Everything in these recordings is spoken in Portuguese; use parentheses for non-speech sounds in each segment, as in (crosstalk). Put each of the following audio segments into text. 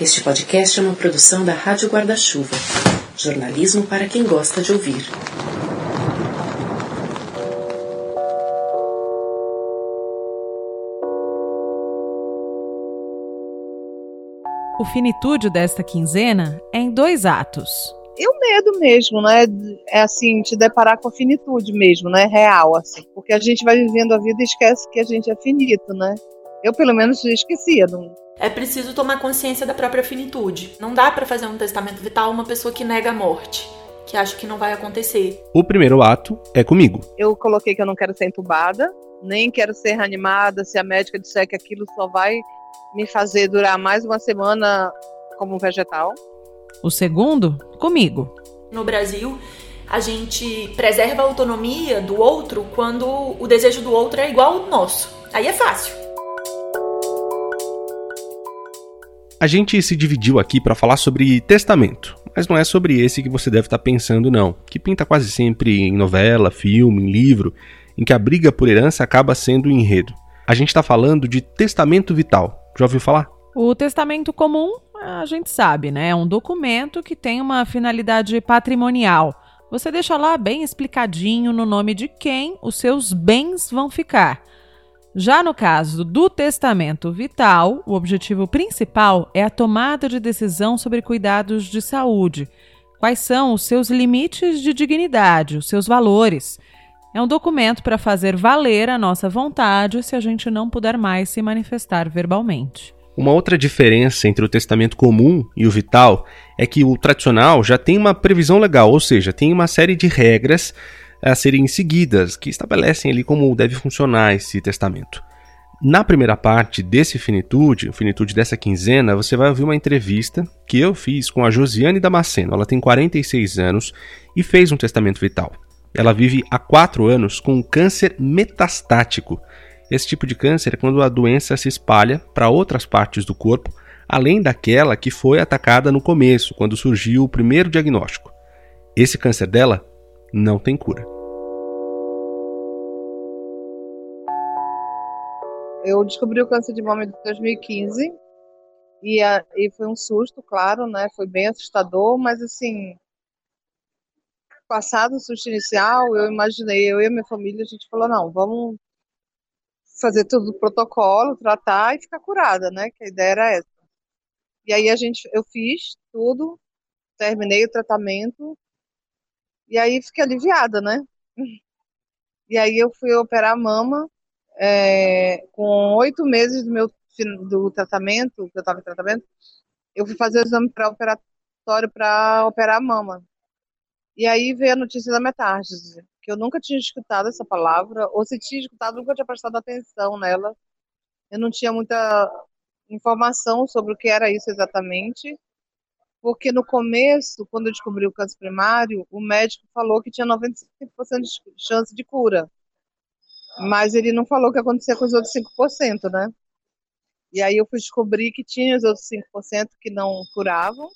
Este podcast é uma produção da Rádio Guarda-Chuva. Jornalismo para quem gosta de ouvir. O finitude desta quinzena é em dois atos. E o medo mesmo, né? É assim, te deparar com a finitude mesmo, né? Real, assim. Porque a gente vai vivendo a vida e esquece que a gente é finito, né? Eu, pelo menos, esquecia. Não... É preciso tomar consciência da própria finitude. Não dá para fazer um testamento vital uma pessoa que nega a morte, que acha que não vai acontecer. O primeiro ato é comigo. Eu coloquei que eu não quero ser entubada, nem quero ser reanimada se a médica disser que aquilo só vai me fazer durar mais uma semana como vegetal. O segundo, comigo. No Brasil, a gente preserva a autonomia do outro quando o desejo do outro é igual ao nosso. Aí é fácil. A gente se dividiu aqui para falar sobre testamento, mas não é sobre esse que você deve estar tá pensando, não. Que pinta quase sempre em novela, filme, em livro, em que a briga por herança acaba sendo enredo. A gente está falando de testamento vital. Já ouviu falar? O testamento comum, a gente sabe, né? É um documento que tem uma finalidade patrimonial. Você deixa lá bem explicadinho no nome de quem os seus bens vão ficar. Já no caso do testamento vital, o objetivo principal é a tomada de decisão sobre cuidados de saúde. Quais são os seus limites de dignidade, os seus valores? É um documento para fazer valer a nossa vontade se a gente não puder mais se manifestar verbalmente. Uma outra diferença entre o testamento comum e o vital é que o tradicional já tem uma previsão legal, ou seja, tem uma série de regras a serem seguidas, que estabelecem ali como deve funcionar esse testamento. Na primeira parte desse Finitude, Finitude dessa quinzena, você vai ouvir uma entrevista que eu fiz com a Josiane Damasceno. Ela tem 46 anos e fez um testamento vital. Ela vive há 4 anos com um câncer metastático. Esse tipo de câncer é quando a doença se espalha para outras partes do corpo, além daquela que foi atacada no começo, quando surgiu o primeiro diagnóstico. Esse câncer dela não tem cura. Eu descobri o câncer de mama em 2015 e, a, e foi um susto, claro, né? Foi bem assustador, mas assim, passado o susto inicial, eu imaginei, eu e a minha família, a gente falou, não, vamos fazer tudo do protocolo, tratar e ficar curada, né? Que a ideia era essa. E aí a gente, eu fiz tudo, terminei o tratamento e aí fiquei aliviada, né? E aí eu fui operar a mama é, com oito meses do meu do tratamento, que eu estava em tratamento, eu fui fazer o exame pré-operatório para operar a mama. E aí veio a notícia da metástase, que eu nunca tinha escutado essa palavra, ou se tinha escutado, nunca tinha prestado atenção nela. Eu não tinha muita informação sobre o que era isso exatamente. Porque no começo, quando eu descobri o câncer primário, o médico falou que tinha 95% de chance de cura. Mas ele não falou o que acontecia com os outros 5%, né? E aí eu fui descobrir que tinha os outros 5% que não curavam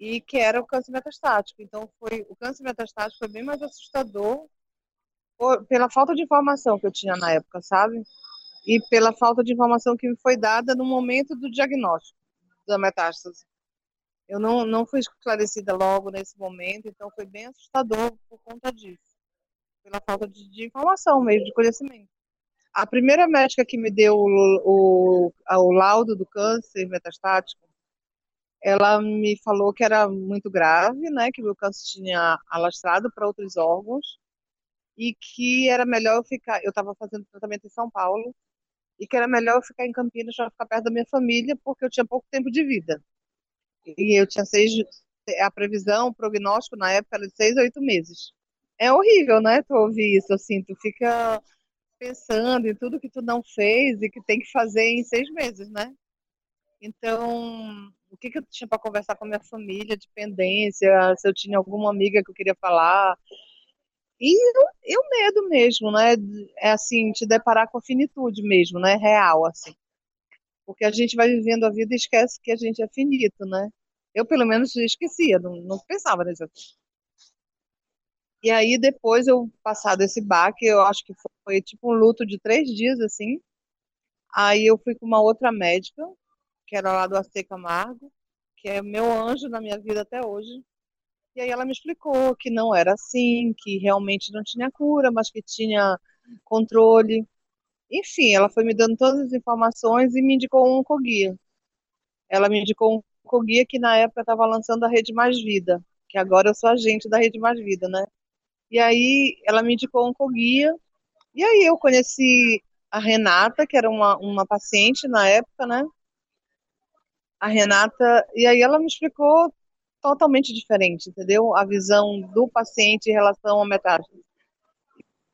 e que era o câncer metastático. Então foi o câncer metastático foi bem mais assustador por, pela falta de informação que eu tinha na época, sabe? E pela falta de informação que me foi dada no momento do diagnóstico da metástase. Eu não, não fui esclarecida logo nesse momento, então foi bem assustador por conta disso. Pela falta de, de informação mesmo, de conhecimento. A primeira médica que me deu o, o, o laudo do câncer metastático, ela me falou que era muito grave, né, que o câncer tinha alastrado para outros órgãos e que era melhor eu ficar. Eu estava fazendo tratamento em São Paulo e que era melhor eu ficar em Campinas para ficar perto da minha família porque eu tinha pouco tempo de vida. E eu tinha seis, a previsão, o prognóstico na época era de seis oito meses. É horrível, né? Tu ouvir isso assim, tu fica pensando em tudo que tu não fez e que tem que fazer em seis meses, né? Então, o que, que eu tinha para conversar com a minha família, dependência, se eu tinha alguma amiga que eu queria falar. E o medo mesmo, né? É assim, te deparar com a finitude mesmo, né? Real, assim. Porque a gente vai vivendo a vida e esquece que a gente é finito, né? Eu, pelo menos, esquecia, não, não pensava nisso. E aí, depois, eu passado esse baque, eu acho que foi, foi tipo um luto de três dias, assim. Aí eu fui com uma outra médica, que era lá do AC Camargo, que é meu anjo na minha vida até hoje. E aí ela me explicou que não era assim, que realmente não tinha cura, mas que tinha controle. Enfim, ela foi me dando todas as informações e me indicou um oncoguia. Ela me indicou um oncoguia que na época estava lançando a Rede Mais Vida, que agora eu sou agente da Rede Mais Vida, né? E aí ela me indicou um oncoguia. E aí eu conheci a Renata, que era uma, uma paciente na época, né? A Renata, e aí ela me explicou totalmente diferente, entendeu? A visão do paciente em relação à metástase.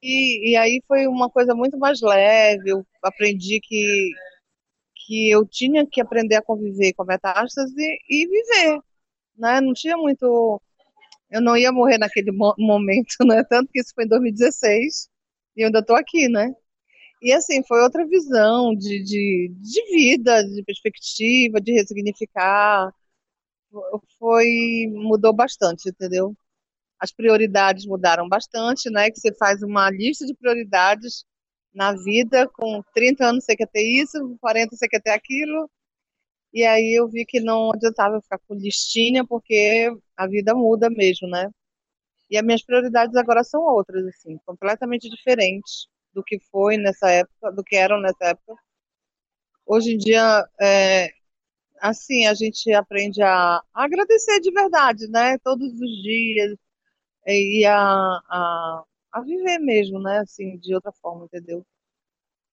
E, e aí foi uma coisa muito mais leve, eu aprendi que, que eu tinha que aprender a conviver com a metástase e, viver, né? Não tinha muito... Eu não ia morrer naquele mo momento, (laughs) né? Tanto que isso foi em 2016 e eu ainda estou aqui, né? E assim, foi outra visão de, de, de vida, de perspectiva, de ressignificar. Foi, mudou bastante, entendeu? As prioridades mudaram bastante, né? Que você faz uma lista de prioridades na vida, com 30 anos você quer ter isso, com 40 você quer ter aquilo. E aí eu vi que não adiantava ficar com listinha, porque a vida muda mesmo, né? E as minhas prioridades agora são outras, assim, completamente diferentes do que foi nessa época, do que eram nessa época. Hoje em dia, é, assim, a gente aprende a, a, agradecer de verdade, né? Todos os dias e a, a, a viver mesmo, né? Assim, de outra forma, entendeu?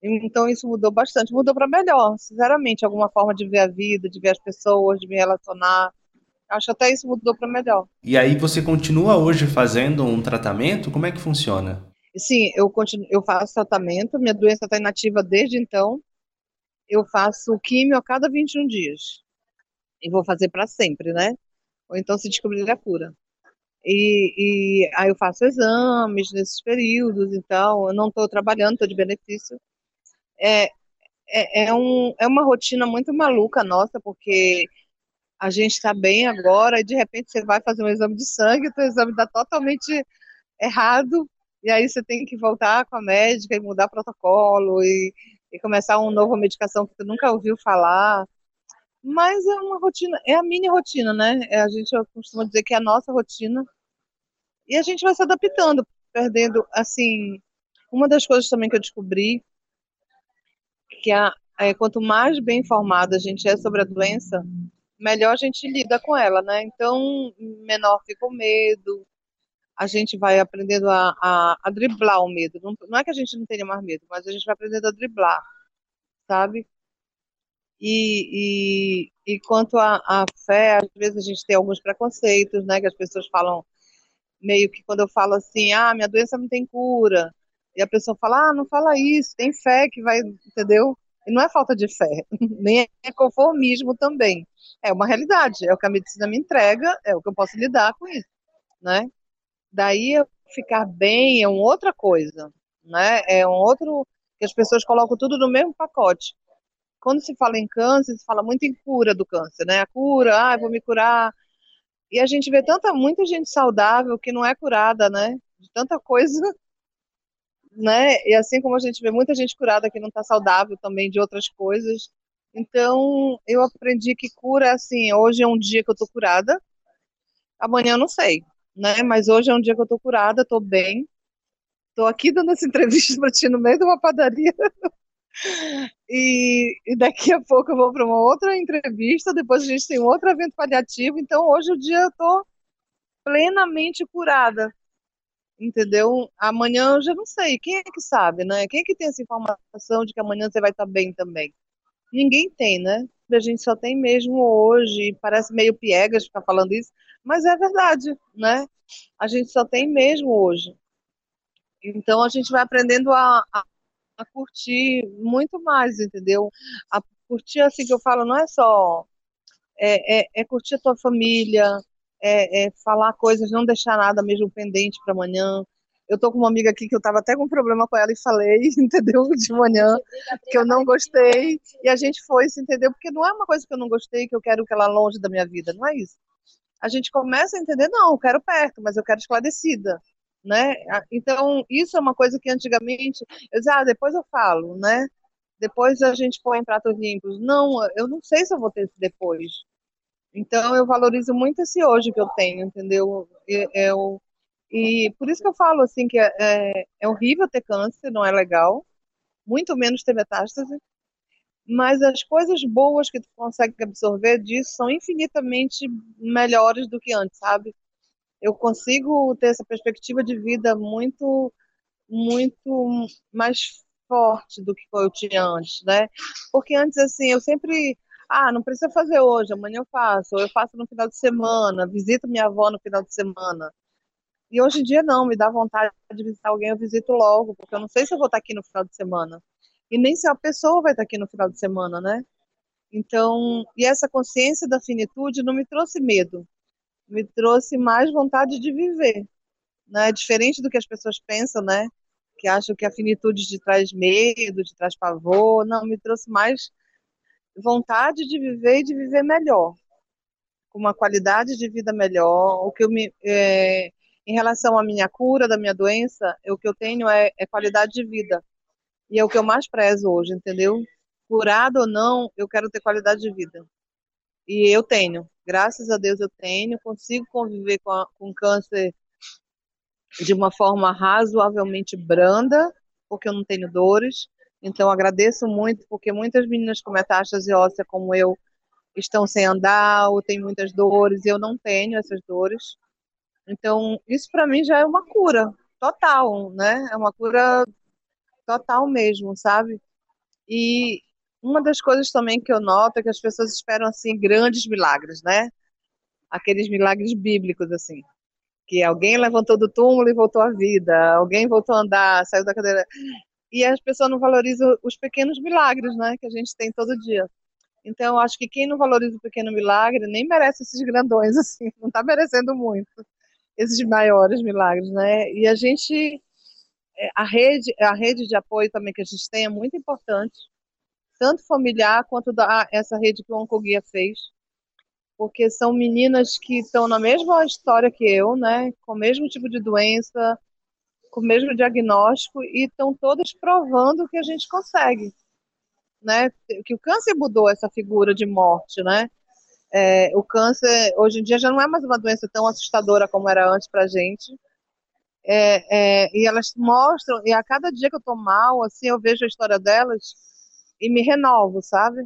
Então isso mudou bastante, mudou para melhor, sinceramente, alguma forma de ver a vida, de ver as pessoas, de me relacionar. Acho até isso mudou para melhor. E aí você continua hoje fazendo um tratamento? Como é que funciona? Sim, eu, continuo, eu faço tratamento, minha doença está inativa desde então. Eu faço químio a cada 21 dias. E vou fazer para sempre, né? Ou então se descobrir a cura. E, e, aí eu faço exames nesses períodos, então eu não estou trabalhando, estou de benefício. É, é, é, um, é uma rotina muito maluca nossa, porque a gente está bem agora e de repente você vai fazer um exame de sangue, o seu exame está totalmente errado, e aí você tem que voltar com a médica e mudar protocolo e, e começar uma nova medicação que você nunca ouviu falar. Mas é uma rotina, é a mini rotina, né? É, a gente costuma dizer que é a nossa rotina. E a gente vai se adaptando, perdendo, assim, uma das coisas também que eu descobri que a, é, quanto mais bem informada a gente é sobre a doença, melhor a gente lida com ela, né? Então, menor fica o medo, a gente vai aprendendo a, a, a driblar o medo. Não, não, é que a gente não tenha mais medo, mas a gente vai aprendendo a driblar, sabe? E, e, e quanto à fé, às vezes a gente tem alguns preconceitos, né? Que as pessoas falam meio que quando eu falo assim, ah, minha doença não tem cura, e a pessoa fala, ah, não fala isso, tem fé que vai, entendeu? E não é falta de fé, (laughs) nem é conformismo também. É uma realidade, é o que a medicina me entrega, é o que eu posso lidar com isso, né? Daí ficar bem é uma outra coisa, né? É um outro que as pessoas colocam tudo no mesmo pacote. Quando se fala em câncer, se fala muito em cura do câncer, né? A cura, ah, vou me curar. E a gente vê tanta muita gente saudável que não é curada, né? De tanta coisa, (laughs) né? E assim como a gente vê muita gente curada que não está saudável também de outras coisas. Então, eu aprendi que cura assim, hoje é um dia que eu tô curada, amanhã eu não sei né? Mas hoje é um dia que eu tô curada, tô bem. Tô aqui dando essa (laughs) entrevista para ti no meio de uma padaria. E, e, daqui a pouco eu vou para uma outra entrevista, depois a gente tem um outro evento paliativo. Então hoje o dia eu tô plenamente curada. Entendeu? Amanhã eu já não sei. Quem é que sabe, né? Quem é que tem essa informação de que amanhã você vai estar bem também? Ninguém tem, né? A gente só tem mesmo hoje. Parece meio piegas ficar falando isso, mas é verdade, né? A gente só tem mesmo hoje. Então a gente vai aprendendo a, a, a curtir muito mais, entendeu? A curtir assim que eu falo, não é só é, é, é curtir a tua família, é, é, falar coisas, não deixar nada mesmo pendente para amanhã. Eu tô com uma amiga aqui que eu tava até com um problema com ela e falei, (laughs) entendeu? De manhã, que eu não gostei. E a gente foi, entendeu? Porque não é uma coisa que eu não gostei, que eu quero que ela longe da minha vida, não é isso a gente começa a entender, não, eu quero perto, mas eu quero esclarecida, né? Então, isso é uma coisa que antigamente, eu dizia, ah, depois eu falo, né? depois a gente põe em pratos limpos. Não, eu não sei se eu vou ter esse depois. Então eu valorizo muito esse hoje que eu tenho, entendeu? Eu, e por isso que eu falo assim que é, é, é horrível ter câncer, não é legal, muito menos ter metástase, mas as coisas boas que tu consegue absorver disso são infinitamente melhores do que antes, sabe? Eu consigo ter essa perspectiva de vida muito, muito mais forte do que eu tinha antes, né? Porque antes, assim, eu sempre ah, não precisa fazer hoje, amanhã eu faço, ou eu faço no final de semana, visito minha avó no final de semana. E hoje em dia não, me dá vontade de visitar alguém, eu visito logo, porque eu não sei se eu vou estar aqui no final de semana. E nem se a pessoa vai estar aqui no final de semana, né? Então, e essa consciência da finitude não me trouxe medo, me trouxe mais vontade de viver, né? Diferente do que as pessoas pensam, né? Que acham que a finitude te traz medo, te traz pavor. Não, me trouxe mais vontade de viver e de viver melhor, com uma qualidade de vida melhor. O que eu me, é, em relação à minha cura da minha doença, o que eu tenho é, é qualidade de vida. E é o que eu mais prezo hoje, entendeu? Curado ou não, eu quero ter qualidade de vida. E eu tenho, graças a Deus eu tenho, consigo conviver com, a, com câncer de uma forma razoavelmente branda, porque eu não tenho dores. Então, agradeço muito, porque muitas meninas com metástase óssea, como eu, estão sem andar ou têm muitas dores, e eu não tenho essas dores. Então, isso para mim já é uma cura total, né? É uma cura total mesmo, sabe? E uma das coisas também que eu noto é que as pessoas esperam, assim, grandes milagres, né? Aqueles milagres bíblicos, assim. Que alguém levantou do túmulo e voltou à vida, alguém voltou a andar, saiu da cadeira e as pessoas não valorizam os pequenos milagres, né, que a gente tem todo dia. Então, acho que quem não valoriza o pequeno milagre nem merece esses grandões, (laughs) assim, não está merecendo muito esses maiores milagres, né? E a gente, é, a rede, a rede de apoio também que a gente tem é muito importante, tanto familiar quanto da, essa rede que o Oncoguia fez, porque são meninas que estão na mesma história que eu, né? Com o mesmo tipo de doença, com o mesmo diagnóstico e estão todas provando que a gente consegue, né? Que o câncer mudou essa figura de morte, né? É, o câncer hoje em dia já não é mais uma doença tão assustadora como era antes para a gente. É, é, e elas mostram, e a cada dia que eu tô mal, assim, eu vejo a história delas e me renovo, sabe?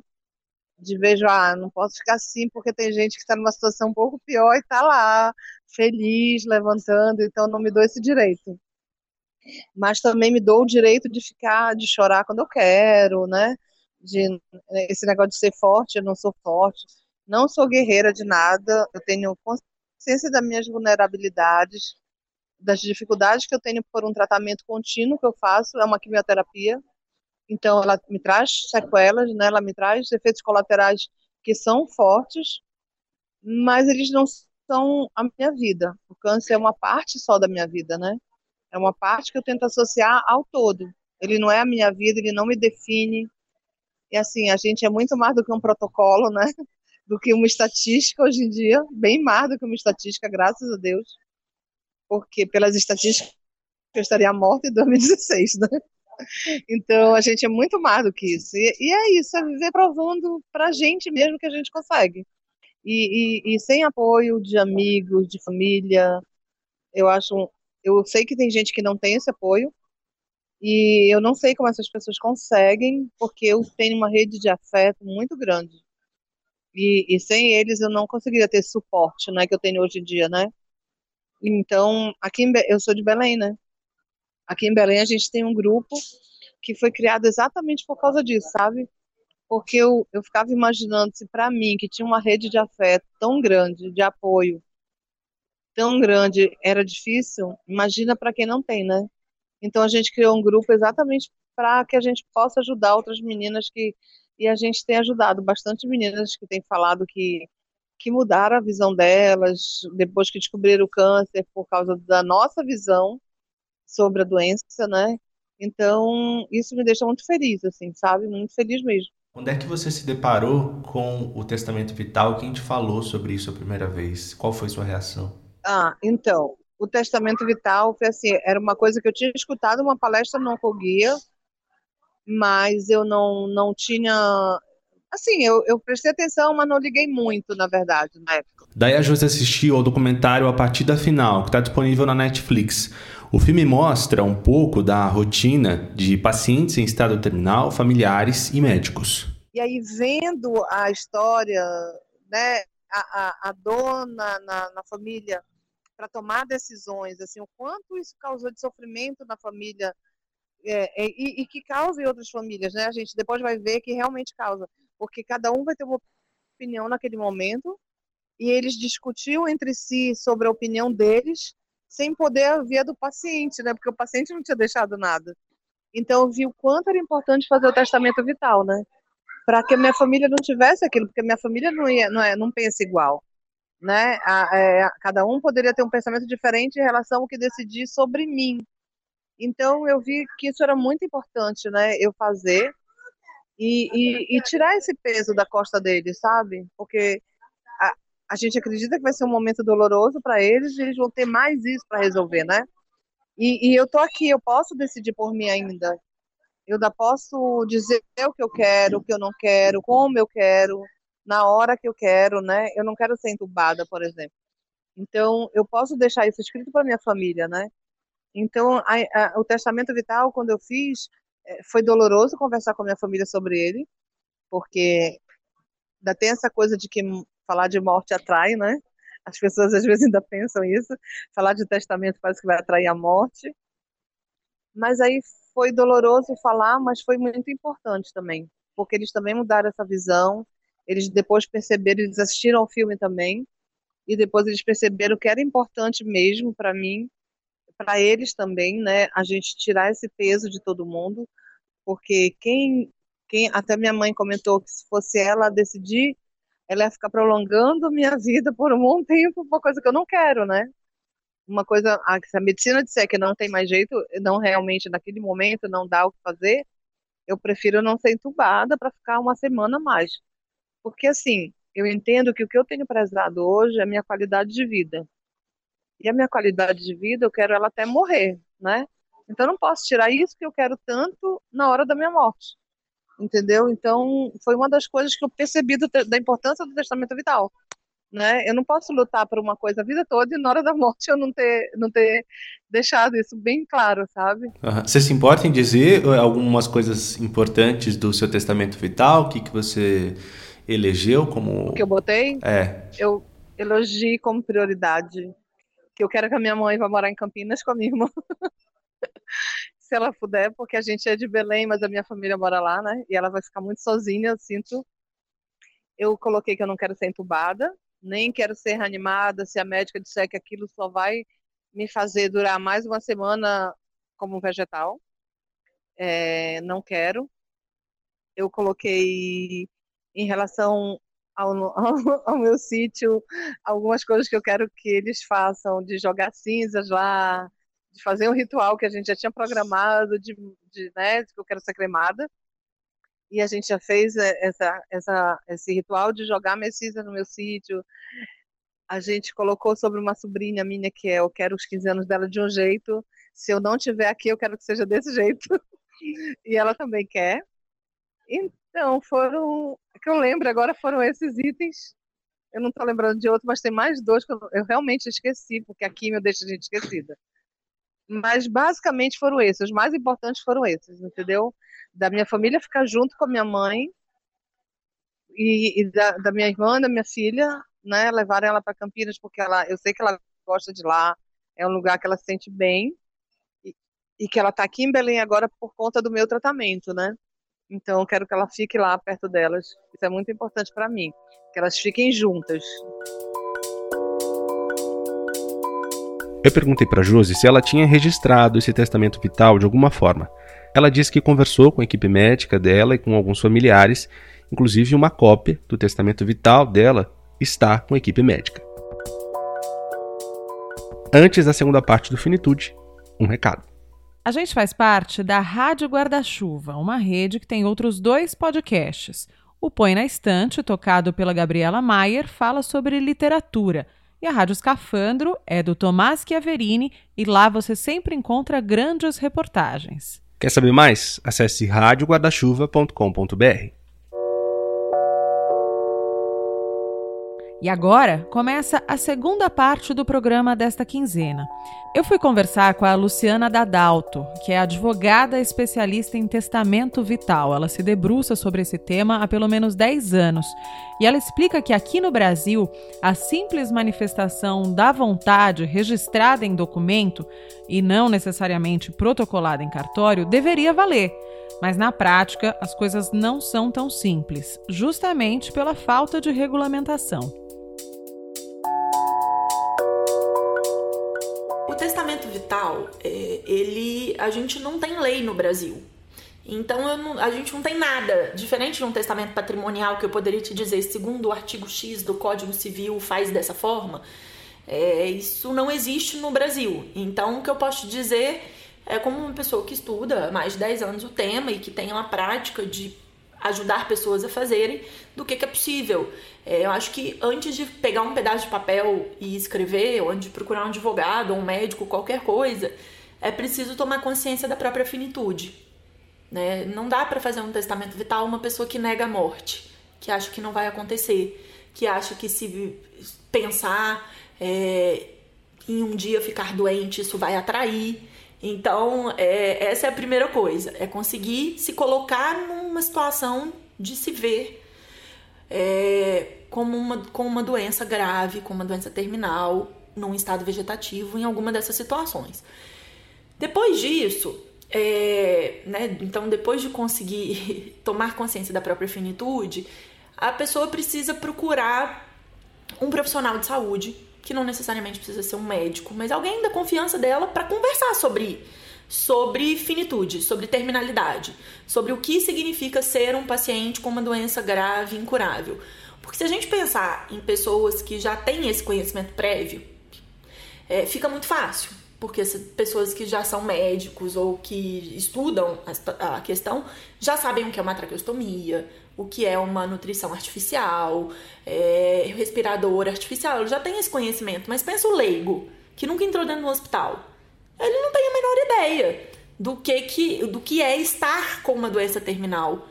De vejo, ah, não posso ficar assim porque tem gente que está numa situação um pouco pior e está lá, feliz, levantando, então não me dou esse direito mas também me dou o direito de ficar, de chorar quando eu quero, né? De, esse negócio de ser forte, eu não sou forte, não sou guerreira de nada, eu tenho consciência das minhas vulnerabilidades, das dificuldades que eu tenho por um tratamento contínuo que eu faço, é uma quimioterapia, então ela me traz sequelas, né? Ela me traz efeitos colaterais que são fortes, mas eles não são a minha vida. O câncer é uma parte só da minha vida, né? É uma parte que eu tento associar ao todo. Ele não é a minha vida, ele não me define. E assim, a gente é muito mais do que um protocolo, né? (laughs) Do que uma estatística hoje em dia, bem mais do que uma estatística, graças a Deus. Porque pelas estatísticas eu estaria morta em 2016, né? Então a gente é muito mais do que isso. E, e é isso, é viver provando pra gente mesmo que a gente consegue. E, e, e sem apoio de amigos, de família, eu acho eu sei que tem gente que não tem esse apoio e eu não sei como essas pessoas conseguem, porque eu tenho uma rede de afeto muito grande. E, e sem eles eu não conseguiria ter suporte, né, que eu tenho hoje em dia, né? Então, aqui em, eu sou de Belém, né? Aqui em Belém a gente tem um grupo que foi criado exatamente por causa disso, sabe? Porque eu, eu ficava imaginando se para mim, que tinha uma rede de afeto tão grande, de apoio, tão grande era difícil, imagina para quem não tem, né? Então a gente criou um grupo exatamente para que a gente possa ajudar outras meninas que e a gente tem ajudado bastante meninas que têm falado que que mudaram a visão delas depois que descobriram o câncer por causa da nossa visão sobre a doença, né? Então, isso me deixa muito feliz, assim, sabe? Muito feliz mesmo. Quando é que você se deparou com o testamento vital? Quem te falou sobre isso a primeira vez? Qual foi sua reação? Ah, então, o testamento vital foi assim, era uma coisa que eu tinha escutado uma palestra no Oncoguia, mas eu não, não tinha. Assim, eu, eu prestei atenção, mas não liguei muito, na verdade, na época. Daí a Josi assistiu ao documentário A Partida Final, que está disponível na Netflix. O filme mostra um pouco da rotina de pacientes em estado terminal, familiares e médicos. E aí, vendo a história, né, a, a, a dona na, na família para tomar decisões, assim, o quanto isso causou de sofrimento na família é, é, e, e, que causa em outras famílias, né? A gente depois vai ver que realmente causa, porque cada um vai ter uma opinião naquele momento e eles discutiam entre si sobre a opinião deles sem poder ouvir a do paciente, né? Porque o paciente não tinha deixado nada. Então eu vi o quanto era importante fazer o testamento vital, né? Para que minha família não tivesse aquilo, porque minha família não ia, não, é, não pensa igual né? A, é, cada um poderia ter um pensamento diferente em relação ao que decidir sobre mim. Então eu vi que isso era muito importante, né? Eu fazer e, e, e tirar esse peso da costa deles, sabe? Porque a, gente acredita que vai ser um momento doloroso para eles e eles vão ter mais isso para resolver, né? E, e eu tô aqui, eu posso decidir por mim ainda. Eu ainda posso dizer o que eu quero, o que eu não quero, como eu quero, na hora que eu quero, né? Eu não quero ser entubada, por exemplo. Então, eu posso deixar isso escrito para minha família, né? Então, a, a, o testamento vital, quando eu fiz, é, foi doloroso conversar com a minha família sobre ele, porque ainda tem essa coisa de que falar de morte atrai, né? As pessoas às vezes ainda pensam isso. Falar de testamento parece que vai atrair a morte. Mas aí foi doloroso falar, mas foi muito importante também, porque eles também mudaram essa visão eles depois perceberam, eles assistiram ao filme também, e depois eles perceberam que era importante mesmo para mim, para eles também, né, a gente tirar esse peso de todo mundo, porque quem, quem até minha mãe comentou que se fosse ela decidir, ela ia ficar prolongando minha vida por um bom tempo, uma coisa que eu não quero, né? Uma coisa, se a medicina disser que não tem mais jeito, não realmente naquele momento não dá o que fazer, eu prefiro não ser entubada para ficar uma semana mais. Porque, assim, eu entendo que o que eu tenho prezado hoje é a minha qualidade de vida. E a minha qualidade de vida, eu quero ela até morrer, né? Então, eu não posso tirar isso que eu quero tanto na hora da minha morte. Entendeu? Então, foi uma das coisas que eu percebi do, da importância do testamento vital. Né? Eu não posso lutar por uma coisa a vida toda e na hora da morte eu não ter, não ter deixado isso bem claro, sabe? Uhum. Você se importa em dizer eh, algumas coisas importantes do seu testamento vital? O que, que você elegeu como. O que eu botei? É. Eu elogiei como prioridade. Que eu quero que a minha mãe vá morar em Campinas com a minha irmã. (laughs) Se ela puder, porque a gente é de Belém, mas a minha família mora lá, né? E ela vai ficar muito sozinha, eu sinto. Eu coloquei que eu não quero ser entubada, nem quero ser reanimada. Se a médica disser que aquilo só vai me fazer durar mais uma semana como vegetal, é, não quero. Eu coloquei em relação ao, (laughs) ao, ao, meu sítio, algumas coisas que eu quero que eles façam, de jogar cinzas lá, de fazer um ritual que a gente já tinha programado, de, de né, que eu quero ser cremada. E a gente já fez é, essa, essa, esse ritual de jogar cinzas no meu sítio. A gente colocou sobre uma sobrinha minha que é, eu quero os 15 anos dela de um jeito. Se eu não tiver aqui, eu quero que seja desse jeito. (laughs) e ela também quer. Então, foram. que eu lembro agora foram esses itens. Eu não estou lembrando de outro, mas tem mais dois que eu, eu realmente esqueci, porque a química deixa a gente esquecida. Mas basicamente foram esses. Os mais importantes foram esses, entendeu? Da minha família ficar junto com a minha mãe e, e da, da, minha irmã, da minha filha, né? Levarem ela para Campinas, porque ela, eu sei que ela gosta de lá, é um lugar que ela se sente bem e, e que ela está aqui em Belém agora por conta do meu tratamento, né? Então, eu quero que ela fique lá perto delas. Isso é muito importante para mim, que elas fiquem juntas. Eu perguntei para Josi se ela tinha registrado esse testamento vital de alguma forma. Ela disse que conversou com a equipe médica dela e com alguns familiares, inclusive uma cópia do testamento vital dela está com a equipe médica. Antes da segunda parte do Finitude, um recado. A gente faz parte da Rádio Guarda-Chuva, uma rede que tem outros dois podcasts. O Põe na Estante, tocado pela Gabriela Maier, fala sobre literatura. E a Rádio Escafandro é do Tomás Chiaverini e lá você sempre encontra grandes reportagens. Quer saber mais? Acesse radioguardachuva.com.br. E agora começa a segunda parte do programa desta quinzena. Eu fui conversar com a Luciana Dadalto, que é advogada especialista em testamento vital. Ela se debruça sobre esse tema há pelo menos 10 anos. E ela explica que aqui no Brasil, a simples manifestação da vontade registrada em documento e não necessariamente protocolada em cartório deveria valer. Mas na prática, as coisas não são tão simples, justamente pela falta de regulamentação. Vital, é, ele, a gente não tem lei no Brasil. Então não, a gente não tem nada diferente de um testamento patrimonial que eu poderia te dizer, segundo o artigo X do Código Civil faz dessa forma. É, isso não existe no Brasil. Então o que eu posso te dizer é como uma pessoa que estuda há mais de 10 anos o tema e que tem uma prática de ajudar pessoas a fazerem do que, que é possível. É, eu acho que antes de pegar um pedaço de papel e escrever, ou antes de procurar um advogado um médico, qualquer coisa, é preciso tomar consciência da própria finitude. Né? Não dá para fazer um testamento vital uma pessoa que nega a morte, que acha que não vai acontecer, que acha que se pensar é, em um dia ficar doente, isso vai atrair. Então, é, essa é a primeira coisa, é conseguir se colocar numa situação de se ver é, como uma, com uma doença grave, com uma doença terminal, num estado vegetativo, em alguma dessas situações. Depois disso, é, né, então depois de conseguir (laughs) tomar consciência da própria finitude, a pessoa precisa procurar um profissional de saúde que não necessariamente precisa ser um médico, mas alguém da confiança dela para conversar sobre sobre finitude, sobre terminalidade, sobre o que significa ser um paciente com uma doença grave e incurável. Porque se a gente pensar em pessoas que já têm esse conhecimento prévio, é, fica muito fácil. Porque pessoas que já são médicos ou que estudam a questão já sabem o que é uma traqueostomia, o que é uma nutrição artificial, é, respirador artificial, ele já tem esse conhecimento. Mas pensa o leigo, que nunca entrou dentro do hospital. Ele não tem a menor ideia do que, que, do que é estar com uma doença terminal.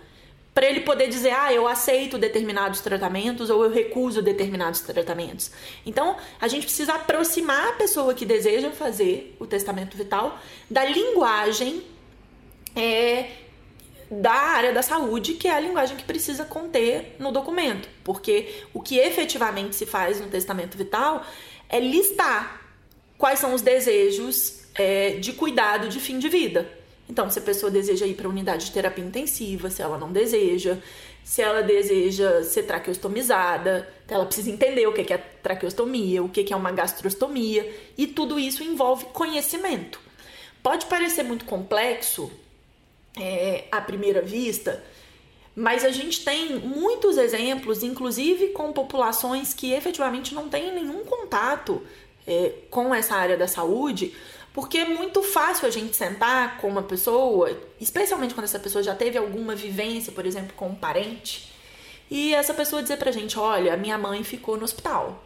Para ele poder dizer, ah, eu aceito determinados tratamentos ou eu recuso determinados tratamentos. Então, a gente precisa aproximar a pessoa que deseja fazer o testamento vital da linguagem é, da área da saúde, que é a linguagem que precisa conter no documento. Porque o que efetivamente se faz no testamento vital é listar quais são os desejos é, de cuidado de fim de vida. Então, se a pessoa deseja ir para unidade de terapia intensiva, se ela não deseja, se ela deseja ser traqueostomizada, ela precisa entender o que é traqueostomia, o que é uma gastrostomia, e tudo isso envolve conhecimento. Pode parecer muito complexo, é, à primeira vista, mas a gente tem muitos exemplos, inclusive com populações que efetivamente não têm nenhum contato é, com essa área da saúde, porque é muito fácil a gente sentar com uma pessoa, especialmente quando essa pessoa já teve alguma vivência, por exemplo, com um parente, e essa pessoa dizer pra gente: olha, minha mãe ficou no hospital,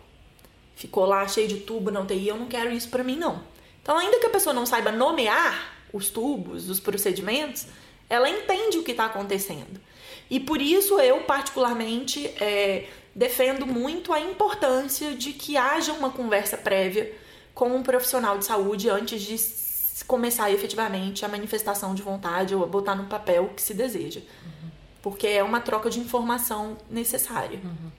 ficou lá cheio de tubo na UTI, eu não quero isso pra mim, não. Então, ainda que a pessoa não saiba nomear os tubos, os procedimentos, ela entende o que está acontecendo. E por isso eu, particularmente, é, defendo muito a importância de que haja uma conversa prévia com um profissional de saúde antes de começar efetivamente a manifestação de vontade ou botar no papel o que se deseja. Uhum. Porque é uma troca de informação necessária. Uhum.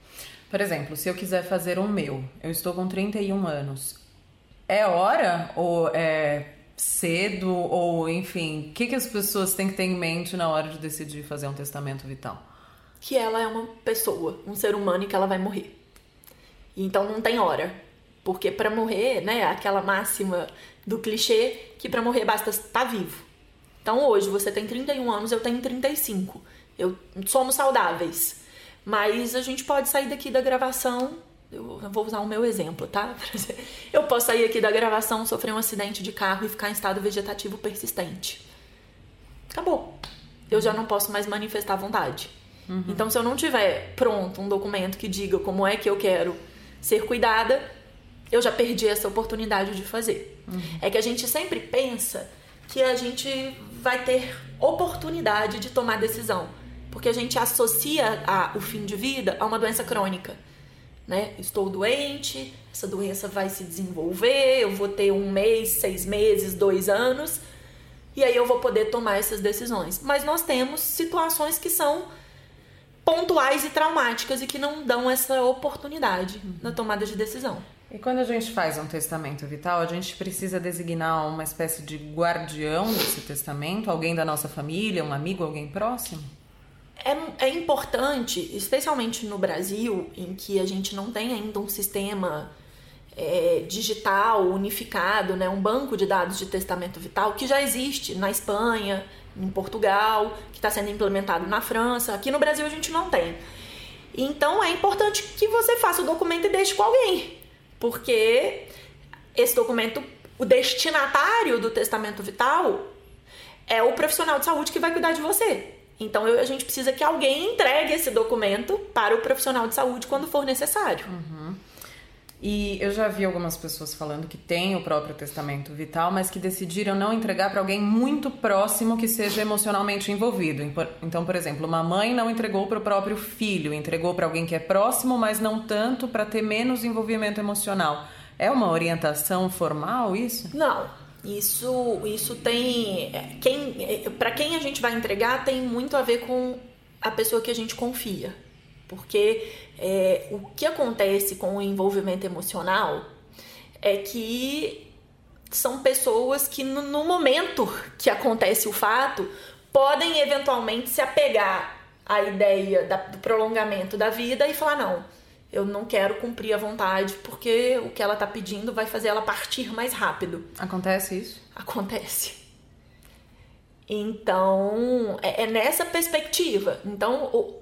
Por exemplo, se eu quiser fazer um meu, eu estou com 31 anos. É hora ou é cedo ou enfim, o que, que as pessoas têm que ter em mente na hora de decidir fazer um testamento vital? Que ela é uma pessoa, um ser humano e que ela vai morrer. Então não tem hora. Porque para morrer, né, aquela máxima do clichê que para morrer basta estar vivo. Então hoje você tem 31 anos, eu tenho 35. Eu somos saudáveis. Mas a gente pode sair daqui da gravação eu vou usar o meu exemplo, tá? (laughs) Eu posso sair aqui da gravação, sofrer um acidente de carro e ficar em estado vegetativo persistente. Acabou. Eu já não posso mais manifestar vontade. Uhum. Então, se eu não tiver pronto um documento que diga como é que eu quero ser cuidada, eu já perdi essa oportunidade de fazer. Uhum. É que a gente sempre pensa que a gente vai ter oportunidade de tomar decisão. Porque a gente associa a, o fim de vida a uma doença crônica. Né? Estou doente, essa doença vai se desenvolver, eu vou ter um mês, seis meses, dois anos, e aí eu vou poder tomar essas decisões. Mas nós temos situações que são pontuais e traumáticas e que não dão essa oportunidade na tomada de decisão. E quando a gente faz um testamento vital, a gente precisa designar uma espécie de guardião desse testamento, alguém da nossa família, um amigo, alguém próximo? É, é importante, especialmente no Brasil, em que a gente não tem ainda um sistema é, digital unificado, né, um banco de dados de testamento vital que já existe na Espanha, em Portugal, que está sendo implementado na França. Aqui no Brasil a gente não tem. Então é importante que você faça o documento e deixe com alguém, porque esse documento, o destinatário do testamento vital é o profissional de saúde que vai cuidar de você. Então eu, a gente precisa que alguém entregue esse documento para o profissional de saúde quando for necessário. Uhum. E eu já vi algumas pessoas falando que têm o próprio testamento vital, mas que decidiram não entregar para alguém muito próximo que seja emocionalmente envolvido. Então, por exemplo, uma mãe não entregou para o próprio filho, entregou para alguém que é próximo, mas não tanto para ter menos envolvimento emocional. É uma orientação formal isso? Não. Isso, isso tem quem para quem a gente vai entregar tem muito a ver com a pessoa que a gente confia. Porque é, o que acontece com o envolvimento emocional é que são pessoas que no, no momento que acontece o fato podem eventualmente se apegar à ideia da, do prolongamento da vida e falar não, eu não quero cumprir a vontade porque o que ela está pedindo vai fazer ela partir mais rápido. Acontece isso? Acontece. Então, é, é nessa perspectiva. Então,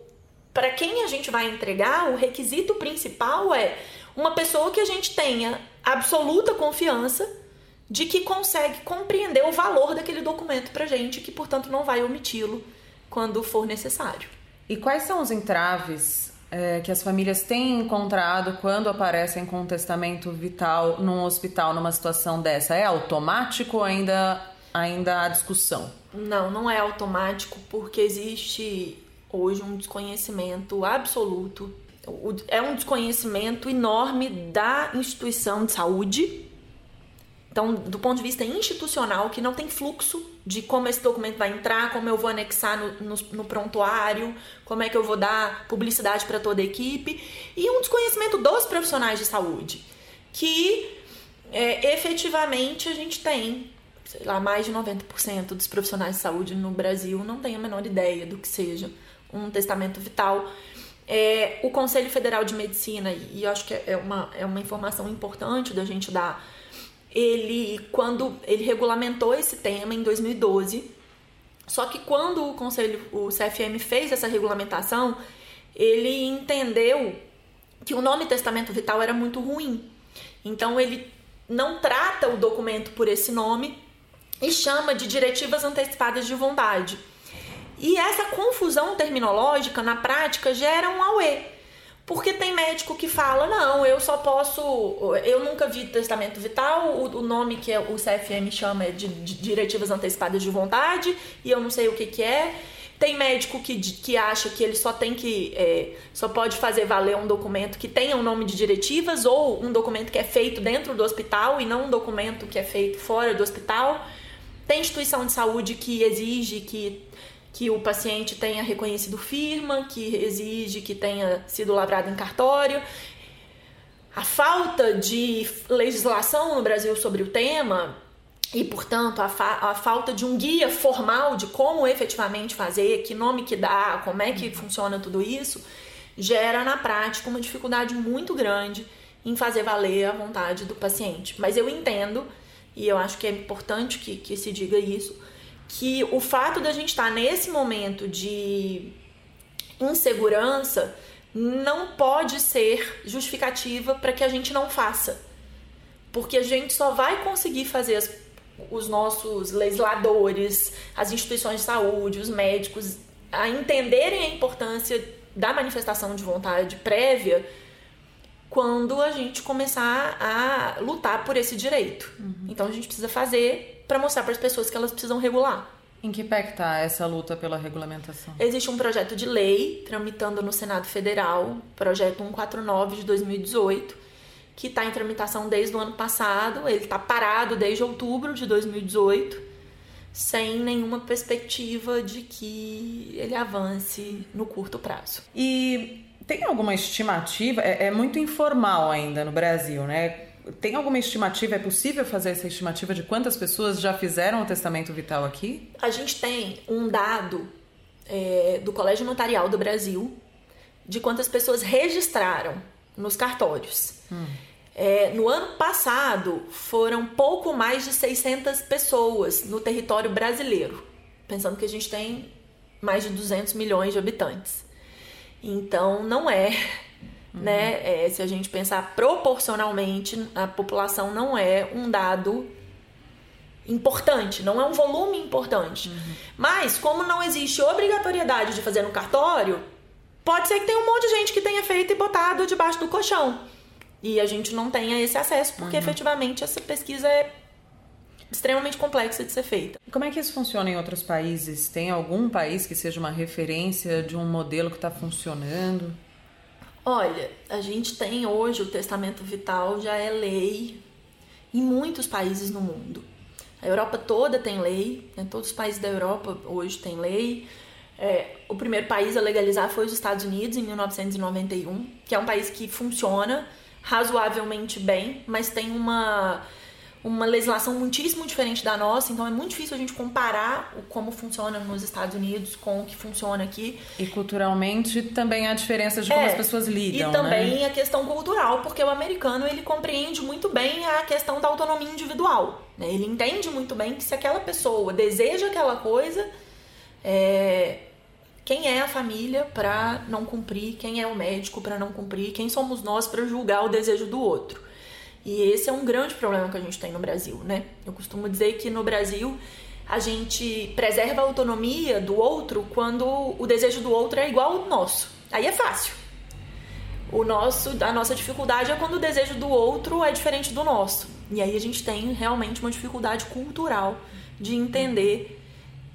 para quem a gente vai entregar, o requisito principal é uma pessoa que a gente tenha absoluta confiança de que consegue compreender o valor daquele documento para gente, que portanto não vai omiti-lo quando for necessário. E quais são os entraves é, que as famílias têm encontrado quando aparecem com um testamento vital num hospital numa situação dessa? É automático ou ainda, ainda há discussão? Não, não é automático porque existe hoje um desconhecimento absoluto. É um desconhecimento enorme da instituição de saúde. Então, do ponto de vista institucional, que não tem fluxo de como esse documento vai entrar, como eu vou anexar no, no, no prontuário, como é que eu vou dar publicidade para toda a equipe, e um desconhecimento dos profissionais de saúde, que é, efetivamente a gente tem, sei lá, mais de 90% dos profissionais de saúde no Brasil não tem a menor ideia do que seja um testamento vital. É, o Conselho Federal de Medicina, e eu acho que é uma, é uma informação importante da gente dar, ele, quando ele regulamentou esse tema em 2012, só que quando o Conselho, o CFM fez essa regulamentação, ele entendeu que o nome testamento vital era muito ruim. Então ele não trata o documento por esse nome e chama de diretivas antecipadas de vontade. E essa confusão terminológica na prática gera um auê. Porque tem médico que fala, não, eu só posso. Eu nunca vi testamento vital, o, o nome que é o CFM chama é de, de, diretivas antecipadas de vontade, e eu não sei o que, que é. Tem médico que, que acha que ele só tem que. É, só pode fazer valer um documento que tenha um nome de diretivas, ou um documento que é feito dentro do hospital e não um documento que é feito fora do hospital. Tem instituição de saúde que exige que que o paciente tenha reconhecido firma, que exige que tenha sido lavrado em cartório. A falta de legislação no Brasil sobre o tema e, portanto, a, fa a, falta de um guia formal de como efetivamente fazer, que nome que dá, como é que funciona tudo isso, gera na prática uma dificuldade muito grande em fazer valer a vontade do paciente. Mas eu entendo, e eu acho que é importante que, que se diga isso, que o fato da gente estar nesse momento de insegurança não pode ser justificativa para que a gente não faça. Porque a gente só vai conseguir fazer as, os nossos legisladores, as instituições de saúde, os médicos a entenderem a importância da manifestação de vontade prévia quando a gente começar a lutar por esse direito. Uhum. Então a gente precisa fazer para mostrar para as pessoas que elas precisam regular. Em que pé está essa luta pela regulamentação? Existe um projeto de lei tramitando no Senado Federal, projeto 149 de 2018, que está em tramitação desde o ano passado. Ele está parado desde outubro de 2018, sem nenhuma perspectiva de que ele avance no curto prazo. E tem alguma estimativa? É, é muito informal ainda no Brasil, né? Tem alguma estimativa? É possível fazer essa estimativa de quantas pessoas já fizeram o testamento vital aqui? A gente tem um dado é, do Colégio Notarial do Brasil de quantas pessoas registraram nos cartórios. Hum. É, no ano passado, foram pouco mais de 600 pessoas no território brasileiro, pensando que a gente tem mais de 200 milhões de habitantes. Então, não é, uhum. (laughs) né? É, se a gente pensar proporcionalmente, a população não é um dado importante, não é um volume importante. Uhum. Mas, como não existe obrigatoriedade de fazer no cartório, pode ser que tenha um monte de gente que tenha feito e botado debaixo do colchão. E a gente não tenha esse acesso, porque uhum. efetivamente essa pesquisa é extremamente complexa de ser feita. Como é que isso funciona em outros países? Tem algum país que seja uma referência de um modelo que está funcionando? Olha, a gente tem hoje o testamento vital já é lei em muitos países no mundo. A Europa toda tem lei, né? todos os países da Europa hoje têm lei. É, o primeiro país a legalizar foi os Estados Unidos em 1991, que é um país que funciona razoavelmente bem, mas tem uma uma legislação muitíssimo diferente da nossa, então é muito difícil a gente comparar o como funciona nos Estados Unidos com o que funciona aqui. E culturalmente também há diferença de como é, as pessoas lidam, E também né? a questão cultural, porque o americano ele compreende muito bem a questão da autonomia individual. Né? Ele entende muito bem que se aquela pessoa deseja aquela coisa, é, quem é a família para não cumprir, quem é o médico para não cumprir, quem somos nós para julgar o desejo do outro. E esse é um grande problema que a gente tem no Brasil, né? Eu costumo dizer que no Brasil a gente preserva a autonomia do outro quando o desejo do outro é igual ao nosso. Aí é fácil. O nosso, a nossa dificuldade é quando o desejo do outro é diferente do nosso. E aí a gente tem realmente uma dificuldade cultural de entender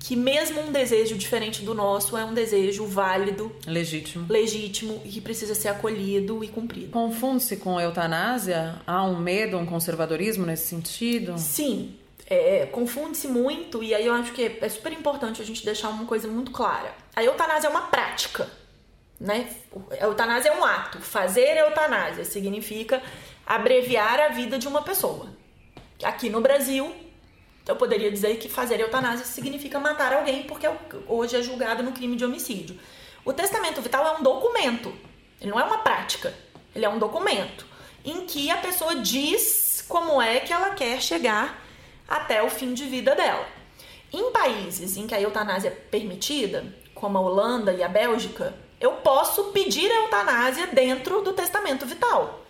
que mesmo um desejo diferente do nosso é um desejo válido, legítimo, legítimo e que precisa ser acolhido e cumprido. Confunde-se com eutanásia? Há um medo, um conservadorismo nesse sentido? Sim, é, confunde-se muito e aí eu acho que é super importante a gente deixar uma coisa muito clara. A eutanásia é uma prática, né? A eutanásia é um ato. Fazer eutanásia significa abreviar a vida de uma pessoa. Aqui no Brasil, eu poderia dizer que fazer eutanásia significa matar alguém, porque hoje é julgado no crime de homicídio. O testamento vital é um documento, ele não é uma prática, ele é um documento em que a pessoa diz como é que ela quer chegar até o fim de vida dela. Em países em que a eutanásia é permitida, como a Holanda e a Bélgica, eu posso pedir a eutanásia dentro do testamento vital.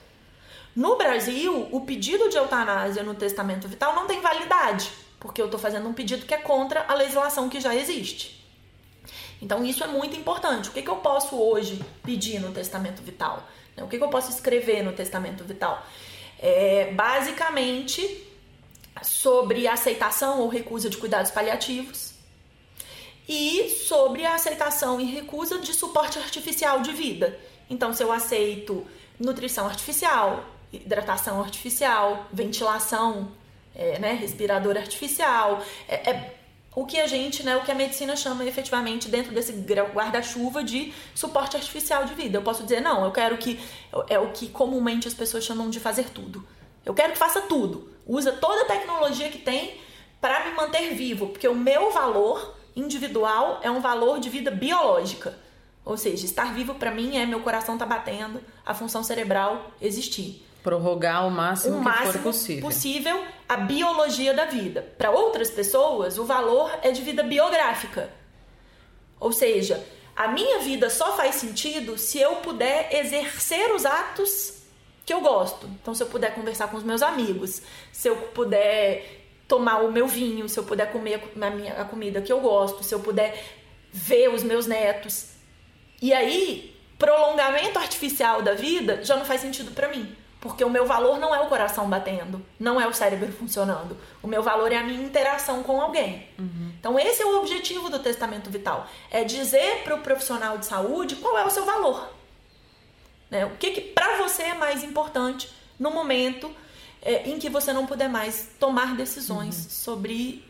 No Brasil, o pedido de eutanásia no testamento vital não tem validade porque eu estou fazendo um pedido que é contra a legislação que já existe. Então isso é muito importante. O que, que eu posso hoje pedir no testamento vital? Né, o que, que eu posso escrever no testamento vital? É, basicamente sobre aceitação ou recusa de cuidados paliativos e sobre a aceitação e recusa de suporte artificial de vida. Então, se eu aceito nutrição artificial, hidratação artificial, ventilação é, né, respirador artificial, é, é, o que a gente, né, o que a medicina chama efetivamente dentro desse guarda-chuva de suporte artificial de vida. Eu posso dizer, não, eu quero que é o que comumente as pessoas chamam de fazer tudo. Eu quero que faça tudo. Usa toda a tecnologia que tem para me manter vivo, porque o meu valor individual é um valor de vida biológica. Ou seja, estar vivo para mim é meu coração tá batendo, a função cerebral existir prorrogar o máximo o que máximo for possível. possível a biologia da vida. Para outras pessoas, o valor é de vida biográfica. Ou seja, a minha vida só faz sentido se eu puder exercer os atos que eu gosto. Então, se eu puder conversar com os meus amigos, se eu puder tomar o meu vinho, se eu puder comer a, minha, a comida que eu gosto, se eu puder ver os meus netos. E aí, prolongamento artificial da vida já não faz sentido para mim Porque o meu valor não é o coração batendo, não é o cérebro funcionando. O meu valor é a minha interação com alguém. Uhum. Então, esse é o objetivo do testamento vital: é dizer para o profissional de saúde qual é o seu valor. Né? O que, que para você é mais importante no momento é, em que você não puder mais tomar decisões uhum. sobre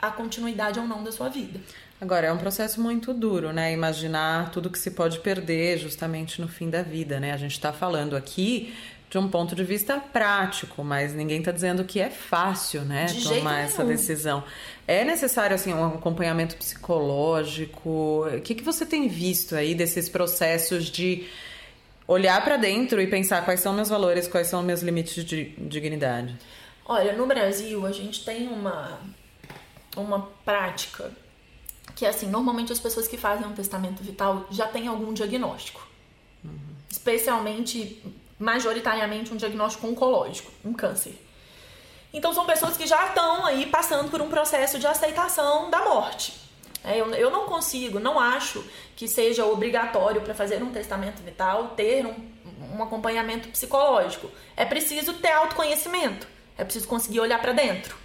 a continuidade ou não da sua vida. Agora, é um processo muito duro, né? Imaginar tudo que se pode perder justamente no fim da vida, né? A gente está falando aqui de um ponto de vista prático, mas ninguém está dizendo que é fácil, né? De tomar essa decisão. É necessário, assim, um acompanhamento psicológico? O que, que você tem visto aí desses processos de olhar para dentro e pensar quais são meus valores, quais são meus limites de dignidade? Olha, no Brasil a gente tem uma, uma prática que assim, normalmente as pessoas que fazem um testamento vital já têm algum diagnóstico. Uhum. Especialmente, majoritariamente, um diagnóstico oncológico, um câncer. Então são pessoas que já estão aí passando por um processo de aceitação da morte. É, eu, eu não consigo, não acho que seja obrigatório para fazer um testamento vital ter um, um acompanhamento psicológico. É preciso ter autoconhecimento, é preciso conseguir olhar para dentro.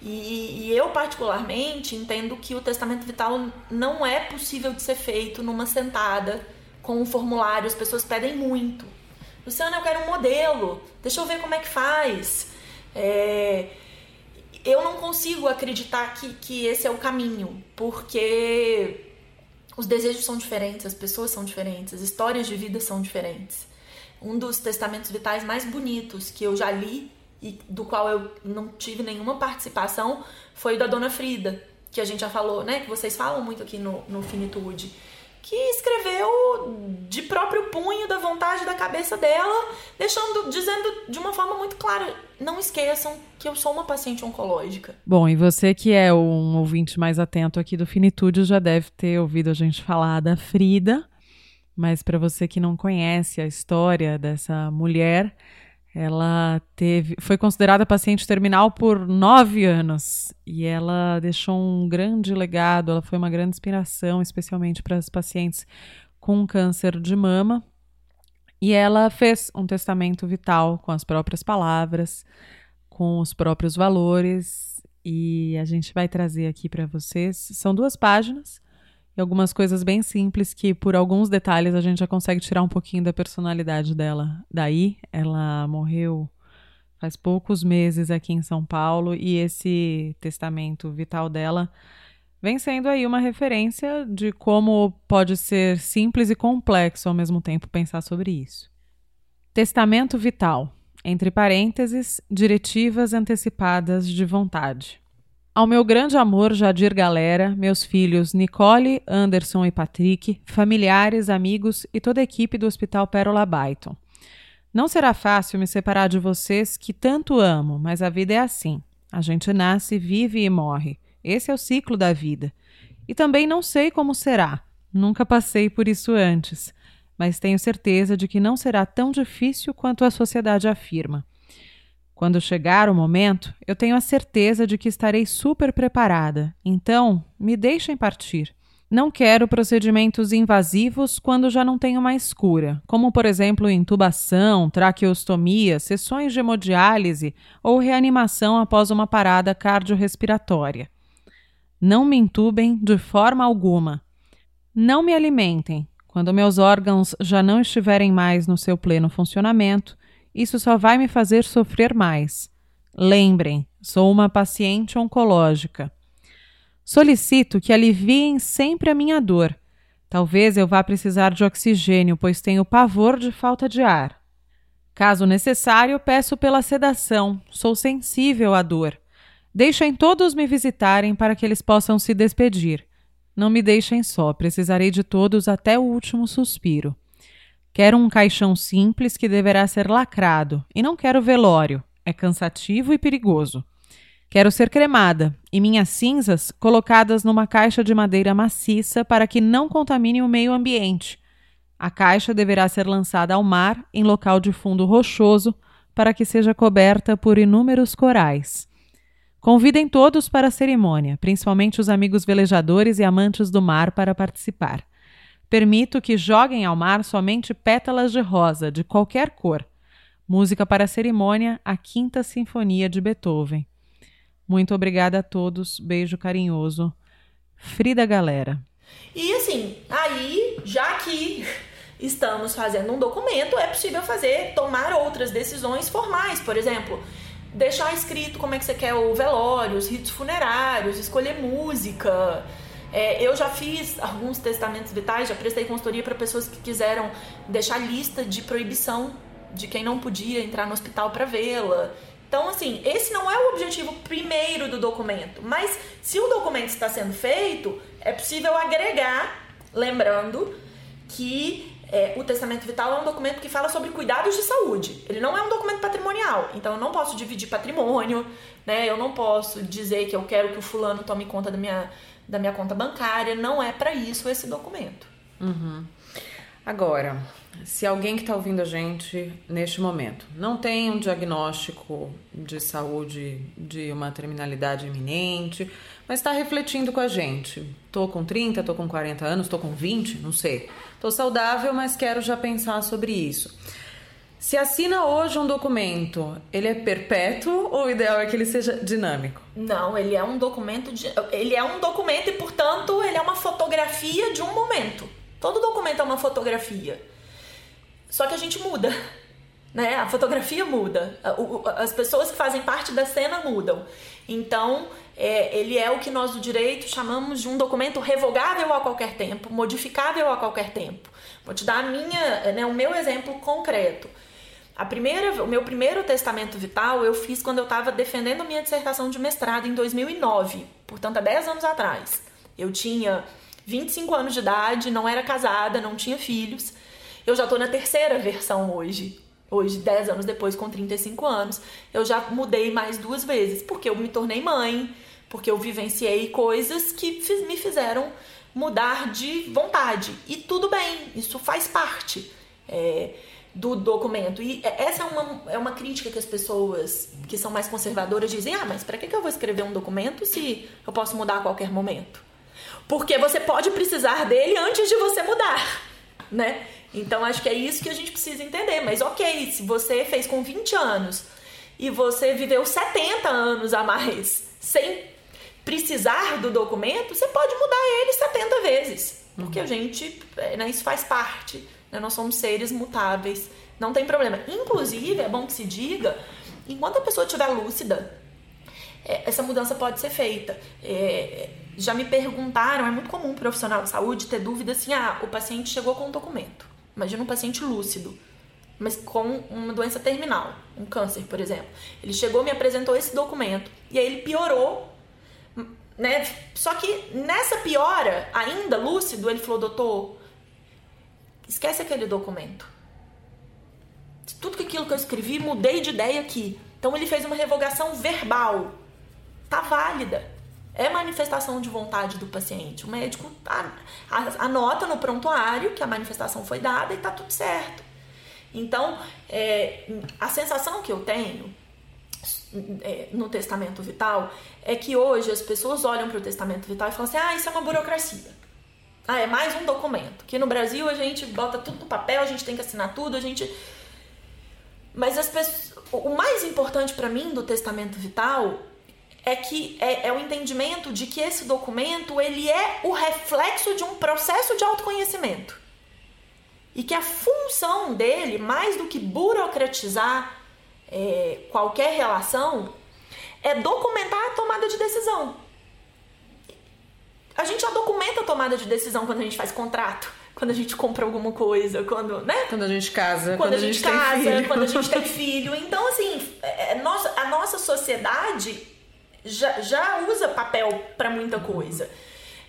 E, e, eu, particularmente, entendo que o testamento vital não é possível de ser feito numa sentada com um formulário. As pessoas pedem muito. Luciana, eu quero um modelo. Deixa eu ver como é que faz. É... Eu não consigo acreditar que, que esse é o caminho, porque os desejos são diferentes, as pessoas são diferentes, as histórias de vida são diferentes. Um dos testamentos vitais mais bonitos que eu já li e do qual eu não tive nenhuma participação foi o da Dona Frida, que a gente já falou, né? Que vocês falam muito aqui no, no Finitude. Que escreveu de próprio punho, da vontade da cabeça dela, deixando, dizendo de uma forma muito clara: não esqueçam que eu sou uma paciente oncológica. Bom, e você que é um ouvinte mais atento aqui do Finitude já deve ter ouvido a gente falar da Frida, mas para você que não conhece a história dessa mulher, ela teve, foi considerada paciente terminal por nove anos e ela deixou um grande legado. Ela foi uma grande inspiração, especialmente para as pacientes com câncer de mama. E ela fez um testamento vital com as próprias palavras, com os próprios valores. E a gente vai trazer aqui para vocês. São duas páginas e algumas coisas bem simples que, por alguns detalhes, a gente já consegue tirar um pouquinho da personalidade dela. Daí, ela morreu faz poucos meses aqui em São Paulo e esse testamento vital dela vem sendo aí uma referência de como pode ser simples e complexo ao mesmo tempo pensar sobre isso. Testamento vital, entre parênteses, diretivas antecipadas de vontade. Ao meu grande amor Jadir Galera, meus filhos Nicole, Anderson e Patrick, familiares, amigos e toda a equipe do Hospital Pérola Byton. Não será fácil me separar de vocês que tanto amo, mas a vida é assim. A gente nasce, vive e morre. Esse é o ciclo da vida. E também não sei como será. Nunca passei por isso antes, mas tenho certeza de que não será tão difícil quanto a sociedade afirma. Quando chegar o momento, eu tenho a certeza de que estarei super preparada. Então, me deixem partir. Não quero procedimentos invasivos quando já não tenho mais cura, como por exemplo intubação, traqueostomia, sessões de hemodiálise ou reanimação após uma parada cardiorrespiratória. Não me intubem de forma alguma. Não me alimentem. Quando meus órgãos já não estiverem mais no seu pleno funcionamento, isso só vai me fazer sofrer mais. Lembrem, sou uma paciente oncológica. Solicito que aliviem sempre a minha dor. Talvez eu vá precisar de oxigênio, pois tenho pavor de falta de ar. Caso necessário, peço pela sedação. Sou sensível à dor. Deixem todos me visitarem para que eles possam se despedir. Não me deixem só, precisarei de todos até o último suspiro. Quero um caixão simples que deverá ser lacrado, e não quero velório, é cansativo e perigoso. Quero ser cremada e minhas cinzas colocadas numa caixa de madeira maciça para que não contamine o meio ambiente. A caixa deverá ser lançada ao mar em local de fundo rochoso para que seja coberta por inúmeros corais. Convidem todos para a cerimônia, principalmente os amigos velejadores e amantes do mar, para participar. Permito que joguem ao mar somente pétalas de rosa, de qualquer cor. Música para a cerimônia, a Quinta Sinfonia de Beethoven. Muito obrigada a todos. Beijo carinhoso. Frida Galera. E assim, aí, já que (laughs) estamos fazendo um documento, é possível fazer, tomar outras decisões formais, por exemplo, deixar escrito como é que você quer o velório, os ritos funerários, escolher música. É, eu já fiz alguns testamentos vitais, já prestei consultoria para pessoas que quiseram deixar lista de proibição de quem não podia entrar no hospital para vê-la. Então, assim, esse não é o objetivo primeiro do documento, mas se o documento está sendo feito, é possível agregar, lembrando que é, o testamento vital é um documento que fala sobre cuidados de saúde. Ele não é um documento patrimonial, então eu não posso dividir patrimônio, né? Eu não posso dizer que eu quero que o fulano tome conta da minha, da minha conta bancária. Não é para isso esse documento. Uhum. Agora, se alguém que está ouvindo a gente neste momento não tem um diagnóstico de saúde de uma terminalidade iminente, mas está refletindo com a gente. Tô com 30, tô com 40 anos, tô com 20, não sei. Tô saudável, mas quero já pensar sobre isso. Se assina hoje um documento, ele é perpétuo ou o ideal é que ele seja dinâmico? Não, ele é um documento de, ele é um documento e, portanto, ele é uma fotografia de um momento. Todo documento é uma fotografia. Só que a gente muda. (laughs) Né? A fotografia muda. As pessoas que fazem parte da cena mudam. Então, é, ele é o que nós do direito chamamos de um documento revogável a qualquer tempo, modificável a qualquer tempo. Vou te dar minha, né, o meu exemplo concreto. A primeira, o meu primeiro testamento vital eu fiz quando eu estava defendendo minha dissertação de mestrado em 2009, portanto há 10 anos atrás. Eu tinha 25 anos de idade, não era casada, não tinha filhos. Eu já estou na terceira versão hoje. Hoje, 10 anos depois, com 35 anos, eu já mudei mais duas vezes, porque eu me tornei mãe, porque eu vivenciei coisas que me fizeram mudar de vontade. E tudo bem, isso faz parte é, do documento. E essa é uma, é uma crítica que as pessoas que são mais conservadoras dizem: ah, mas para que eu vou escrever um documento se eu posso mudar a qualquer momento? Porque você pode precisar dele antes de você mudar, né? Então acho que é isso que a gente precisa entender. Mas ok, se você fez com 20 anos e você viveu 70 anos a mais sem precisar do documento, você pode mudar ele 70 vezes. Porque uhum. a gente, é, né, isso faz parte. Nós somos seres mutáveis. Não tem problema. Inclusive, é bom que se diga, enquanto a pessoa estiver lúcida, é, essa mudança pode ser feita. É, já me perguntaram, é muito comum um profissional de saúde ter dúvida assim: ah, o paciente chegou com um documento. Imagina um paciente lúcido, mas com uma doença terminal, um câncer, por exemplo. Ele chegou, me apresentou esse documento e aí ele piorou né? Só que nessa piora, ainda lúcido, ele falou: doutor, esquece aquele documento. Tudo aquilo que eu escrevi, mudei de ideia aqui. Então ele fez uma revogação verbal. Tá válida. É manifestação de vontade do paciente. O médico anota no prontuário que a manifestação foi dada e tá tudo certo. Então, é, a sensação que eu tenho é, no testamento vital é que hoje as pessoas olham para o testamento vital e falam assim: ah, isso é uma burocracia. Ah, é mais um documento. Que no Brasil a gente bota tudo no papel, a gente tem que assinar tudo, a gente. Mas as pessoas, o mais importante para mim do testamento vital é que é, é, o entendimento de que esse documento ele é o reflexo de um processo de autoconhecimento e que a função dele, mais do que burocratizar é, qualquer relação é documentar a tomada de decisão. A gente já documenta a tomada de decisão quando a gente faz contrato, quando a gente compra alguma coisa, quando, né? Quando a gente casa, quando, quando a, gente, gente casa, quando a gente tem (laughs) filho. Então, assim, é, é a nossa sociedade já, já usa papel para muita coisa.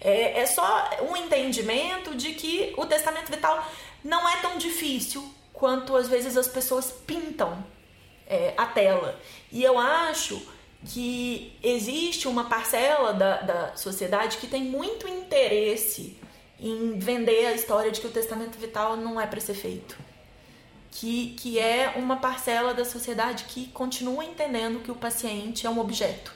É, é só um entendimento de que o testamento vital não é tão difícil quanto às vezes as pessoas pintam é, a tela. E eu acho que existe uma parcela da, da sociedade que tem muito interesse em vender a história de que o testamento vital não é para ser feito. Que, que é uma parcela da sociedade que continua entendendo que o paciente é um objeto.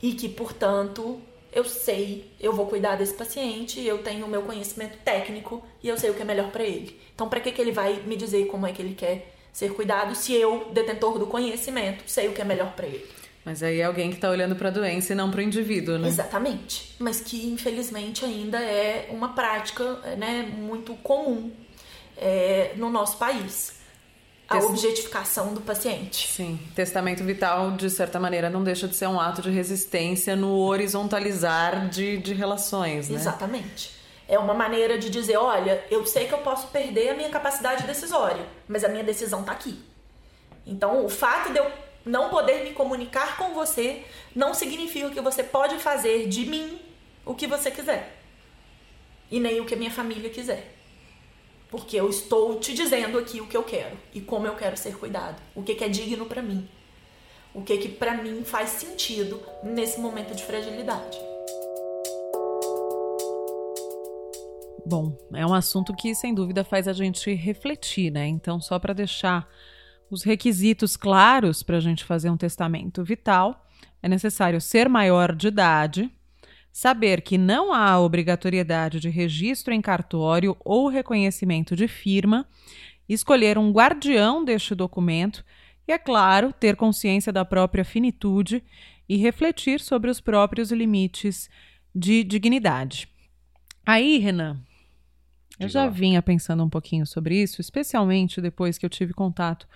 E que, portanto, eu sei, eu vou cuidar desse paciente, eu tenho o meu conhecimento técnico e eu sei o que é melhor para ele. Então, para que, que ele vai me dizer como é que ele quer ser cuidado se eu, detentor do conhecimento, sei o que é melhor para ele? Mas aí é alguém que está olhando para a doença e não para o indivíduo, né? Exatamente. Mas que infelizmente ainda é uma prática né, muito comum é, no nosso país a objetificação do paciente. Sim, testamento vital, de certa maneira, não deixa de ser um ato de resistência no horizontalizar de, de relações, né? Exatamente. É uma maneira de dizer, olha, eu sei que eu posso perder a minha capacidade decisória, mas a minha decisão está aqui. Então, o fato de eu não poder me comunicar com você não significa que você pode fazer de mim o que você quiser. E nem o que a minha família quiser. Porque eu estou te dizendo aqui o que eu quero e como eu quero ser cuidado, o que, que é digno para mim, o que que para mim faz sentido nesse momento de fragilidade. Bom, é um assunto que sem dúvida faz a gente refletir, né? Então, só para deixar os requisitos claros para a gente fazer um testamento vital, é necessário ser maior de idade, Saber que não há obrigatoriedade de registro em cartório ou reconhecimento de firma, escolher um guardião deste documento e, é claro, ter consciência da própria finitude e refletir sobre os próprios limites de dignidade. Aí, Renan, eu já vinha pensando um pouquinho sobre isso, especialmente depois que eu tive contato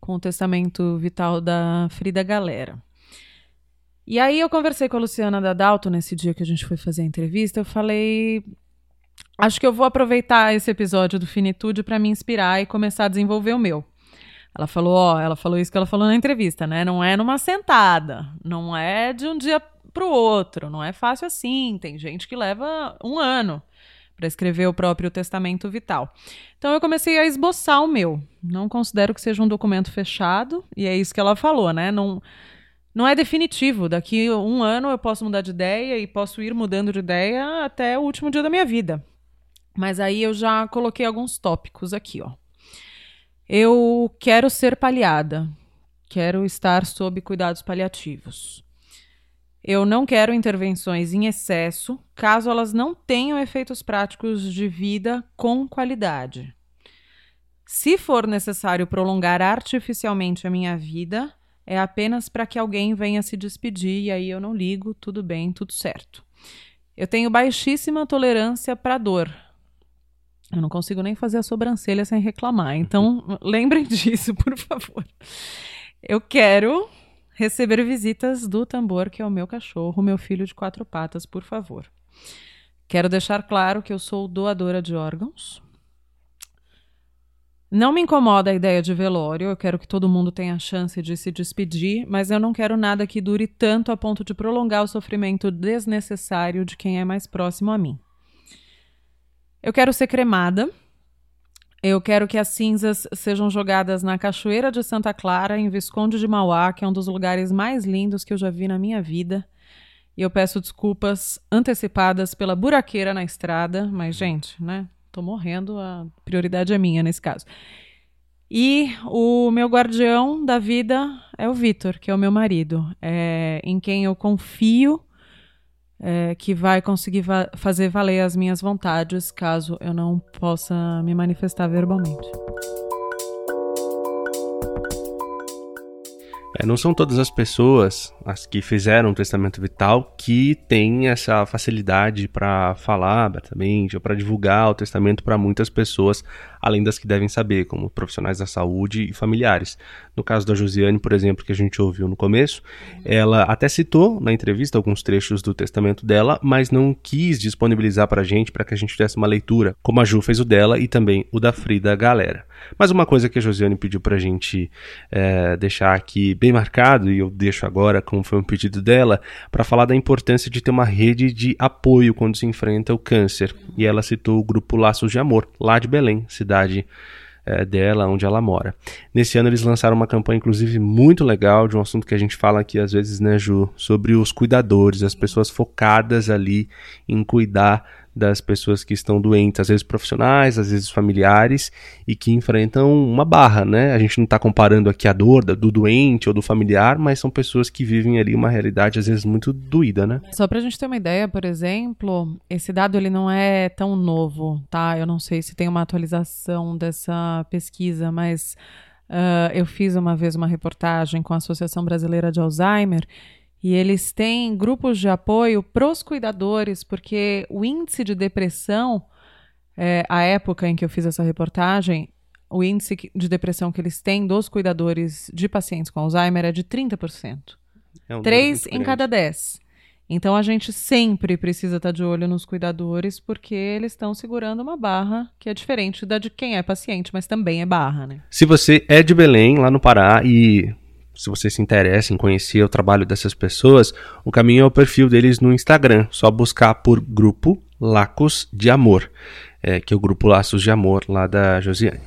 com o testamento vital da Frida Galera. E aí eu conversei com a Luciana da Dalton nesse dia que a gente foi fazer a entrevista. Eu falei, acho que eu vou aproveitar esse episódio do Finitude para me inspirar e começar a desenvolver o meu. Ela falou, ó, ela falou isso que ela falou na entrevista, né? Não é numa sentada, não é de um dia pro outro, não é fácil assim. Tem gente que leva um ano para escrever o próprio testamento vital. Então eu comecei a esboçar o meu. Não considero que seja um documento fechado, e é isso que ela falou, né? Não não é definitivo. Daqui um ano eu posso mudar de ideia e posso ir mudando de ideia até o último dia da minha vida. Mas aí eu já coloquei alguns tópicos aqui, ó. Eu quero ser paliada. Quero estar sob cuidados paliativos. Eu não quero intervenções em excesso, caso elas não tenham efeitos práticos de vida com qualidade. Se for necessário prolongar artificialmente a minha vida, é apenas para que alguém venha se despedir e aí eu não ligo, tudo bem, tudo certo. Eu tenho baixíssima tolerância para dor. Eu não consigo nem fazer a sobrancelha sem reclamar. Então, (laughs) lembrem disso, por favor. Eu quero receber visitas do tambor, que é o meu cachorro, meu filho de quatro patas, por favor. Quero deixar claro que eu sou doadora de órgãos. Não me incomoda a ideia de velório, eu quero que todo mundo tenha a chance de se despedir, mas eu não quero nada que dure tanto a ponto de prolongar o sofrimento desnecessário de quem é mais próximo a mim. Eu quero ser cremada. Eu quero que as cinzas sejam jogadas na Cachoeira de Santa Clara, em Visconde de Mauá, que é um dos lugares mais lindos que eu já vi na minha vida. E eu peço desculpas antecipadas pela buraqueira na estrada, mas, gente, né? tô morrendo, a prioridade é minha nesse caso. E o meu guardião da vida é o Vitor, que é o meu marido, é, em quem eu confio é, que vai conseguir va fazer valer as minhas vontades caso eu não possa me manifestar verbalmente. É, não são todas as pessoas, as que fizeram o testamento vital, que têm essa facilidade para falar abertamente ou para divulgar o testamento para muitas pessoas, além das que devem saber, como profissionais da saúde e familiares. No caso da Josiane, por exemplo, que a gente ouviu no começo, ela até citou na entrevista alguns trechos do testamento dela, mas não quis disponibilizar para a gente para que a gente fizesse uma leitura, como a Ju fez o dela e também o da Frida Galera. Mas uma coisa que a Josiane pediu para a gente é, deixar aqui bem marcado, e eu deixo agora como foi um pedido dela, para falar da importância de ter uma rede de apoio quando se enfrenta o câncer. E ela citou o grupo Laços de Amor, lá de Belém, cidade é, dela, onde ela mora. Nesse ano eles lançaram uma campanha, inclusive, muito legal, de um assunto que a gente fala aqui às vezes, né, Ju, sobre os cuidadores, as pessoas focadas ali em cuidar das pessoas que estão doentes, às vezes profissionais, às vezes familiares, e que enfrentam uma barra, né? A gente não está comparando aqui a dor do doente ou do familiar, mas são pessoas que vivem ali uma realidade às vezes muito doída, né? Só para a gente ter uma ideia, por exemplo, esse dado ele não é tão novo, tá? Eu não sei se tem uma atualização dessa pesquisa, mas uh, eu fiz uma vez uma reportagem com a Associação Brasileira de Alzheimer e eles têm grupos de apoio para os cuidadores, porque o índice de depressão, é, a época em que eu fiz essa reportagem, o índice de depressão que eles têm dos cuidadores de pacientes com Alzheimer é de 30%. É um 3 em cada 10. Então a gente sempre precisa estar tá de olho nos cuidadores, porque eles estão segurando uma barra que é diferente da de quem é paciente, mas também é barra, né? Se você é de Belém, lá no Pará, e se você se interessa em conhecer o trabalho dessas pessoas, o caminho é o perfil deles no Instagram. Só buscar por grupo Lacos de Amor, é, que é o grupo Laços de Amor lá da Josiane.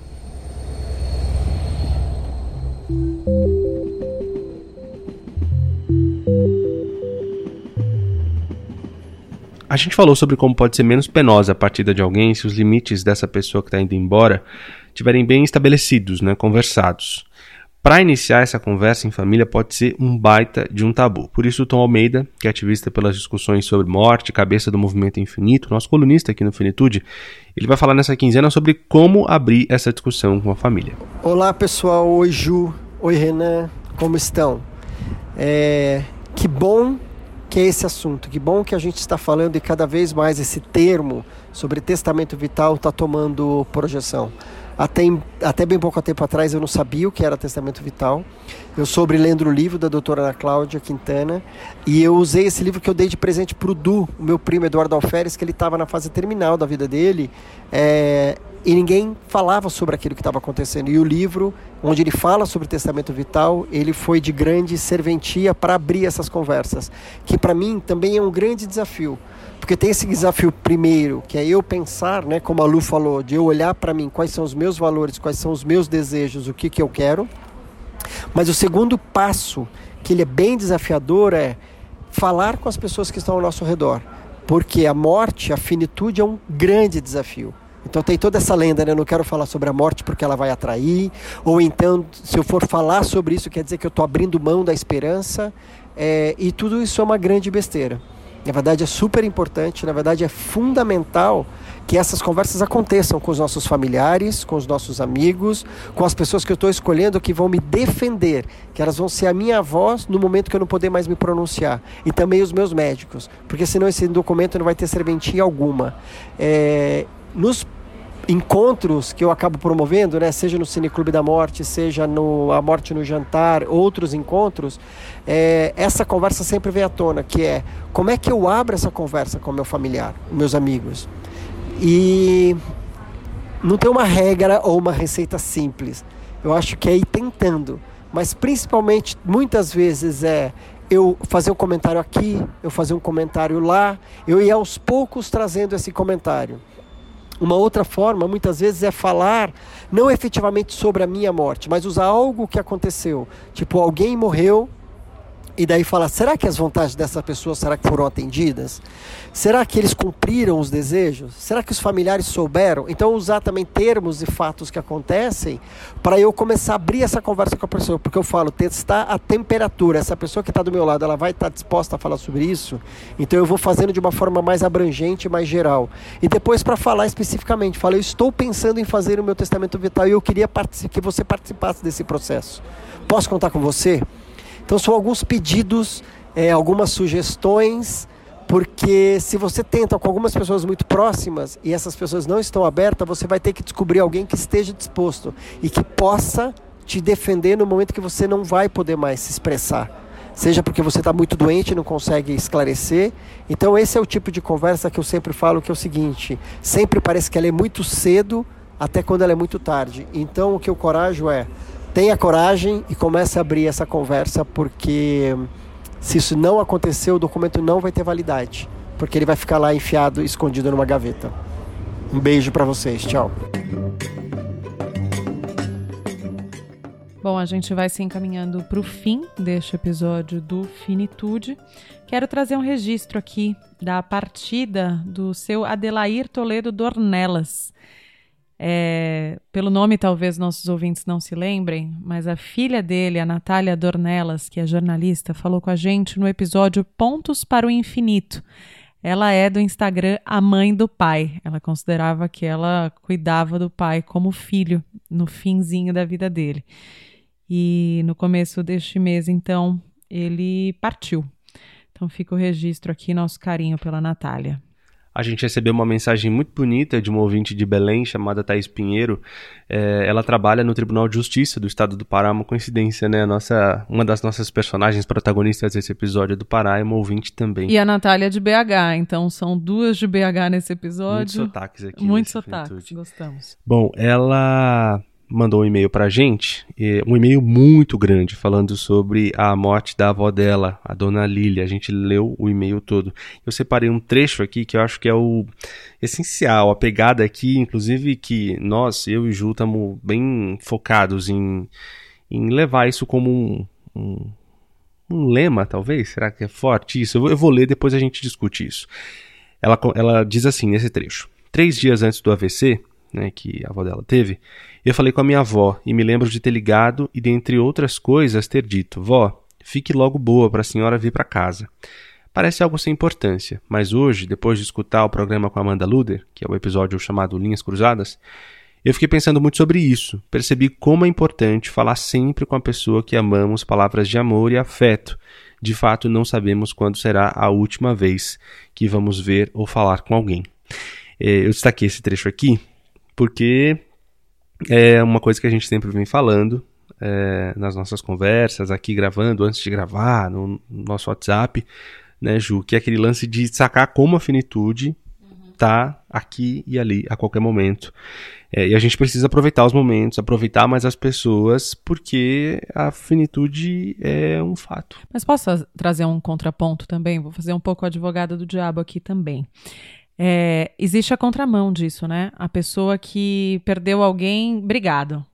A gente falou sobre como pode ser menos penosa a partida de alguém se os limites dessa pessoa que está indo embora estiverem bem estabelecidos, né, conversados. Para iniciar essa conversa em família pode ser um baita de um tabu. Por isso, o Tom Almeida, que é ativista pelas discussões sobre morte, cabeça do movimento infinito, nosso colunista aqui no Finitude, ele vai falar nessa quinzena sobre como abrir essa discussão com a família. Olá pessoal, oi Ju, oi Renan, como estão? É... Que bom que é esse assunto, que bom que a gente está falando e cada vez mais esse termo sobre testamento vital está tomando projeção. Até, até bem pouco tempo atrás eu não sabia o que era testamento vital. Eu soube lendo o livro da doutora Ana Cláudia Quintana e eu usei esse livro que eu dei de presente para o Du, o meu primo Eduardo Alferes, que ele estava na fase terminal da vida dele é, e ninguém falava sobre aquilo que estava acontecendo. E o livro, onde ele fala sobre testamento vital, ele foi de grande serventia para abrir essas conversas, que para mim também é um grande desafio porque tem esse desafio primeiro, que é eu pensar, né, como a Lu falou, de eu olhar para mim quais são os meus valores, quais são os meus desejos, o que, que eu quero. Mas o segundo passo, que ele é bem desafiador, é falar com as pessoas que estão ao nosso redor. Porque a morte, a finitude é um grande desafio. Então tem toda essa lenda, né? Eu não quero falar sobre a morte porque ela vai atrair. Ou então, se eu for falar sobre isso, quer dizer que eu estou abrindo mão da esperança. É, e tudo isso é uma grande besteira. Na verdade, é super importante, na verdade, é fundamental que essas conversas aconteçam com os nossos familiares, com os nossos amigos, com as pessoas que eu estou escolhendo que vão me defender, que elas vão ser a minha voz no momento que eu não poder mais me pronunciar. E também os meus médicos, porque senão esse documento não vai ter serventia alguma. É, nos encontros que eu acabo promovendo, né, seja no Cineclube da Morte, seja no A Morte no Jantar, outros encontros, é, essa conversa sempre vem à tona, que é como é que eu abro essa conversa com meu familiar, meus amigos. E não tem uma regra ou uma receita simples. Eu acho que é ir tentando, mas principalmente muitas vezes é eu fazer um comentário aqui, eu fazer um comentário lá, eu ir aos poucos trazendo esse comentário. Uma outra forma, muitas vezes, é falar não efetivamente sobre a minha morte, mas usar algo que aconteceu. Tipo, alguém morreu e daí fala: será que as vontades dessa pessoa será que foram atendidas? Será que eles cumpriram os desejos? Será que os familiares souberam? Então usar também termos e fatos que acontecem para eu começar a abrir essa conversa com a pessoa, porque eu falo testar a temperatura. Essa pessoa que está do meu lado, ela vai estar tá disposta a falar sobre isso. Então eu vou fazendo de uma forma mais abrangente, mais geral. E depois para falar especificamente, falo: eu estou pensando em fazer o meu testamento vital e eu queria que você participasse desse processo. Posso contar com você? Então são alguns pedidos, é, algumas sugestões, porque se você tenta com algumas pessoas muito próximas e essas pessoas não estão abertas, você vai ter que descobrir alguém que esteja disposto e que possa te defender no momento que você não vai poder mais se expressar. Seja porque você está muito doente e não consegue esclarecer. Então, esse é o tipo de conversa que eu sempre falo: que é o seguinte, sempre parece que ela é muito cedo até quando ela é muito tarde. Então, o que eu corajo é tenha coragem e comece a abrir essa conversa, porque se isso não acontecer, o documento não vai ter validade, porque ele vai ficar lá enfiado, escondido numa gaveta. Um beijo para vocês, tchau. Bom, a gente vai se encaminhando para o fim deste episódio do Finitude. Quero trazer um registro aqui da partida do seu Adelair Toledo Dornelas. É, pelo nome, talvez nossos ouvintes não se lembrem, mas a filha dele, a Natália Dornelas, que é jornalista, falou com a gente no episódio Pontos para o Infinito. Ela é do Instagram A Mãe do Pai. Ela considerava que ela cuidava do pai como filho no finzinho da vida dele. E no começo deste mês, então, ele partiu. Então fica o registro aqui, nosso carinho pela Natália. A gente recebeu uma mensagem muito bonita de uma ouvinte de Belém chamada Thaís Pinheiro. É, ela trabalha no Tribunal de Justiça do Estado do Pará, uma coincidência, né? Nossa, uma das nossas personagens protagonistas desse episódio é do Pará, é uma ouvinte também. E a Natália é de BH, então são duas de BH nesse episódio. Muitos sotaques aqui. Muitos sotaques, gostamos. Bom, ela mandou um e-mail pra gente, um e-mail muito grande, falando sobre a morte da avó dela, a dona Lília. A gente leu o e-mail todo. Eu separei um trecho aqui que eu acho que é o essencial, a pegada aqui, inclusive que nós, eu e Ju, estamos bem focados em, em levar isso como um, um, um, lema, talvez? Será que é forte isso? Eu vou, eu vou ler, depois a gente discute isso. Ela, ela diz assim nesse trecho. Três dias antes do AVC, né, que a avó dela teve, eu falei com a minha avó e me lembro de ter ligado e, dentre outras coisas, ter dito: Vó, fique logo boa para a senhora vir para casa. Parece algo sem importância, mas hoje, depois de escutar o programa com Amanda Luder, que é o episódio chamado Linhas Cruzadas, eu fiquei pensando muito sobre isso. Percebi como é importante falar sempre com a pessoa que amamos palavras de amor e afeto. De fato, não sabemos quando será a última vez que vamos ver ou falar com alguém. Eh, eu destaquei esse trecho aqui porque é uma coisa que a gente sempre vem falando é, nas nossas conversas, aqui gravando, antes de gravar, no, no nosso WhatsApp, né, Ju? Que é aquele lance de sacar como a finitude tá aqui e ali a qualquer momento. É, e a gente precisa aproveitar os momentos, aproveitar mais as pessoas, porque a finitude é um fato. Mas posso trazer um contraponto também? Vou fazer um pouco advogada do diabo aqui também. É, existe a contramão disso, né? A pessoa que perdeu alguém, obrigado.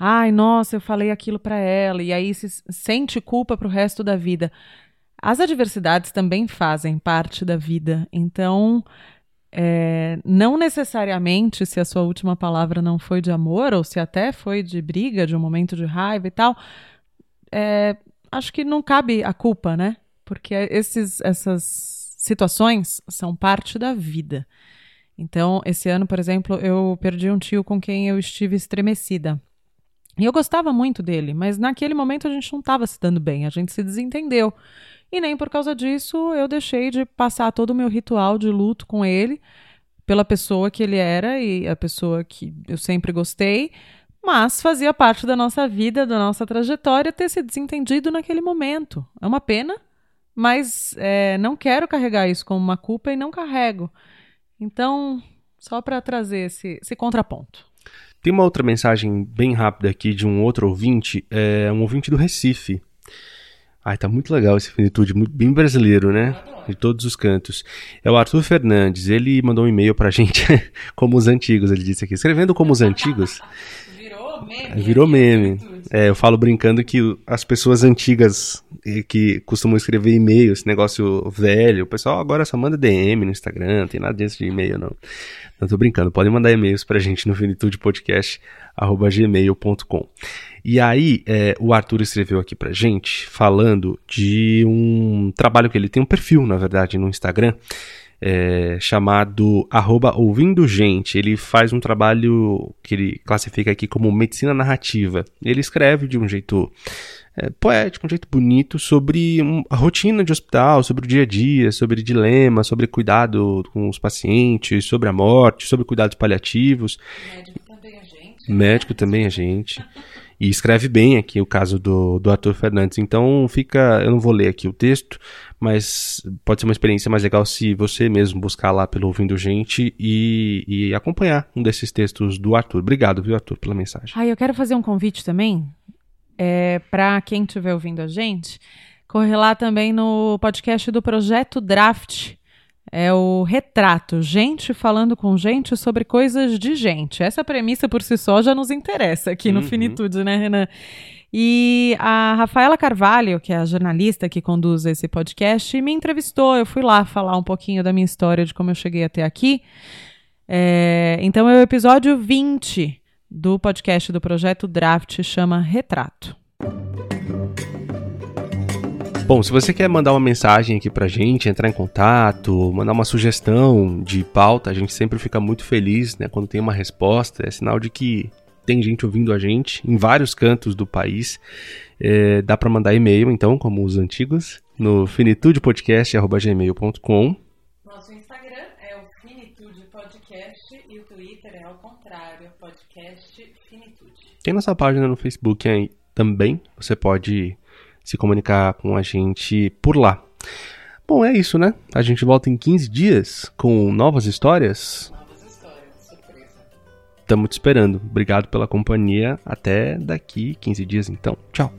Ai, nossa, eu falei aquilo para ela, e aí se sente culpa pro resto da vida. As adversidades também fazem parte da vida, então é, não necessariamente se a sua última palavra não foi de amor, ou se até foi de briga, de um momento de raiva e tal, é, acho que não cabe a culpa, né? Porque esses, essas situações são parte da vida. Então, esse ano, por exemplo, eu perdi um tio com quem eu estive estremecida. E eu gostava muito dele, mas naquele momento a gente não estava se dando bem, a gente se desentendeu. E nem por causa disso eu deixei de passar todo o meu ritual de luto com ele, pela pessoa que ele era e a pessoa que eu sempre gostei, mas fazia parte da nossa vida, da nossa trajetória ter se desentendido naquele momento. É uma pena, mas é, não quero carregar isso como uma culpa e não carrego. Então, só para trazer esse, esse, contraponto. Tem uma outra mensagem bem rápida aqui de um outro ouvinte, é um ouvinte do Recife. Ai, tá muito legal esse finitude, bem brasileiro, né? De todos os cantos. É o Arthur Fernandes, ele mandou um e-mail pra gente, (laughs) como os antigos, ele disse aqui. Escrevendo como os antigos. Virou meme. Virou meme. É, eu falo brincando que as pessoas antigas que costumam escrever e-mail, esse negócio velho, o pessoal agora só manda DM no Instagram, não tem nada disso de e-mail, não. Não tô brincando, podem mandar e-mails pra gente no finitudepodcast.gmail.com. E aí, é, o Arthur escreveu aqui pra gente, falando de um trabalho que ele tem, um perfil, na verdade, no Instagram, é, chamado arroba ouvindo gente. Ele faz um trabalho que ele classifica aqui como medicina narrativa. Ele escreve de um jeito é, poético, um jeito bonito sobre um, a rotina de hospital, sobre o dia a dia, sobre dilema, sobre cuidado com os pacientes, sobre a morte, sobre cuidados paliativos. Médico também a gente. Médico também a gente. (laughs) E escreve bem aqui o caso do, do Arthur Fernandes. Então fica. Eu não vou ler aqui o texto, mas pode ser uma experiência mais legal se você mesmo buscar lá pelo Ouvindo Gente e, e acompanhar um desses textos do Arthur. Obrigado, viu, Arthur, pela mensagem. Ah, eu quero fazer um convite também é, para quem estiver ouvindo a gente. Corre lá também no podcast do Projeto Draft. É o retrato, gente falando com gente sobre coisas de gente. Essa premissa por si só já nos interessa aqui no Uhum. Finitude, né, Renan? E a Rafaela Carvalho, que é a jornalista que conduz esse podcast, me entrevistou. Eu fui lá falar um pouquinho da minha história, de como eu cheguei até aqui. É, então é o episódio 20 do podcast do Projeto Draft, chama Retrato. Bom, se você quer mandar uma mensagem aqui pra gente, entrar em contato, mandar uma sugestão de pauta, a gente sempre fica muito feliz, né, quando tem uma resposta, é sinal de que tem gente ouvindo a gente em vários cantos do país. É, dá pra mandar e-mail, então, como os antigos, no finitudepodcast.gmail.com. Nosso Instagram é o Finitude Podcast e o Twitter é ao contrário, podcast Finitude. Tem nossa página no Facebook aí também, você pode se comunicar com a gente por lá. Bom, é isso, né? A gente volta em 15 dias com novas histórias. Novas histórias, surpresa. Estamos te esperando. Obrigado pela companhia. Até daqui 15 dias, então. Tchau.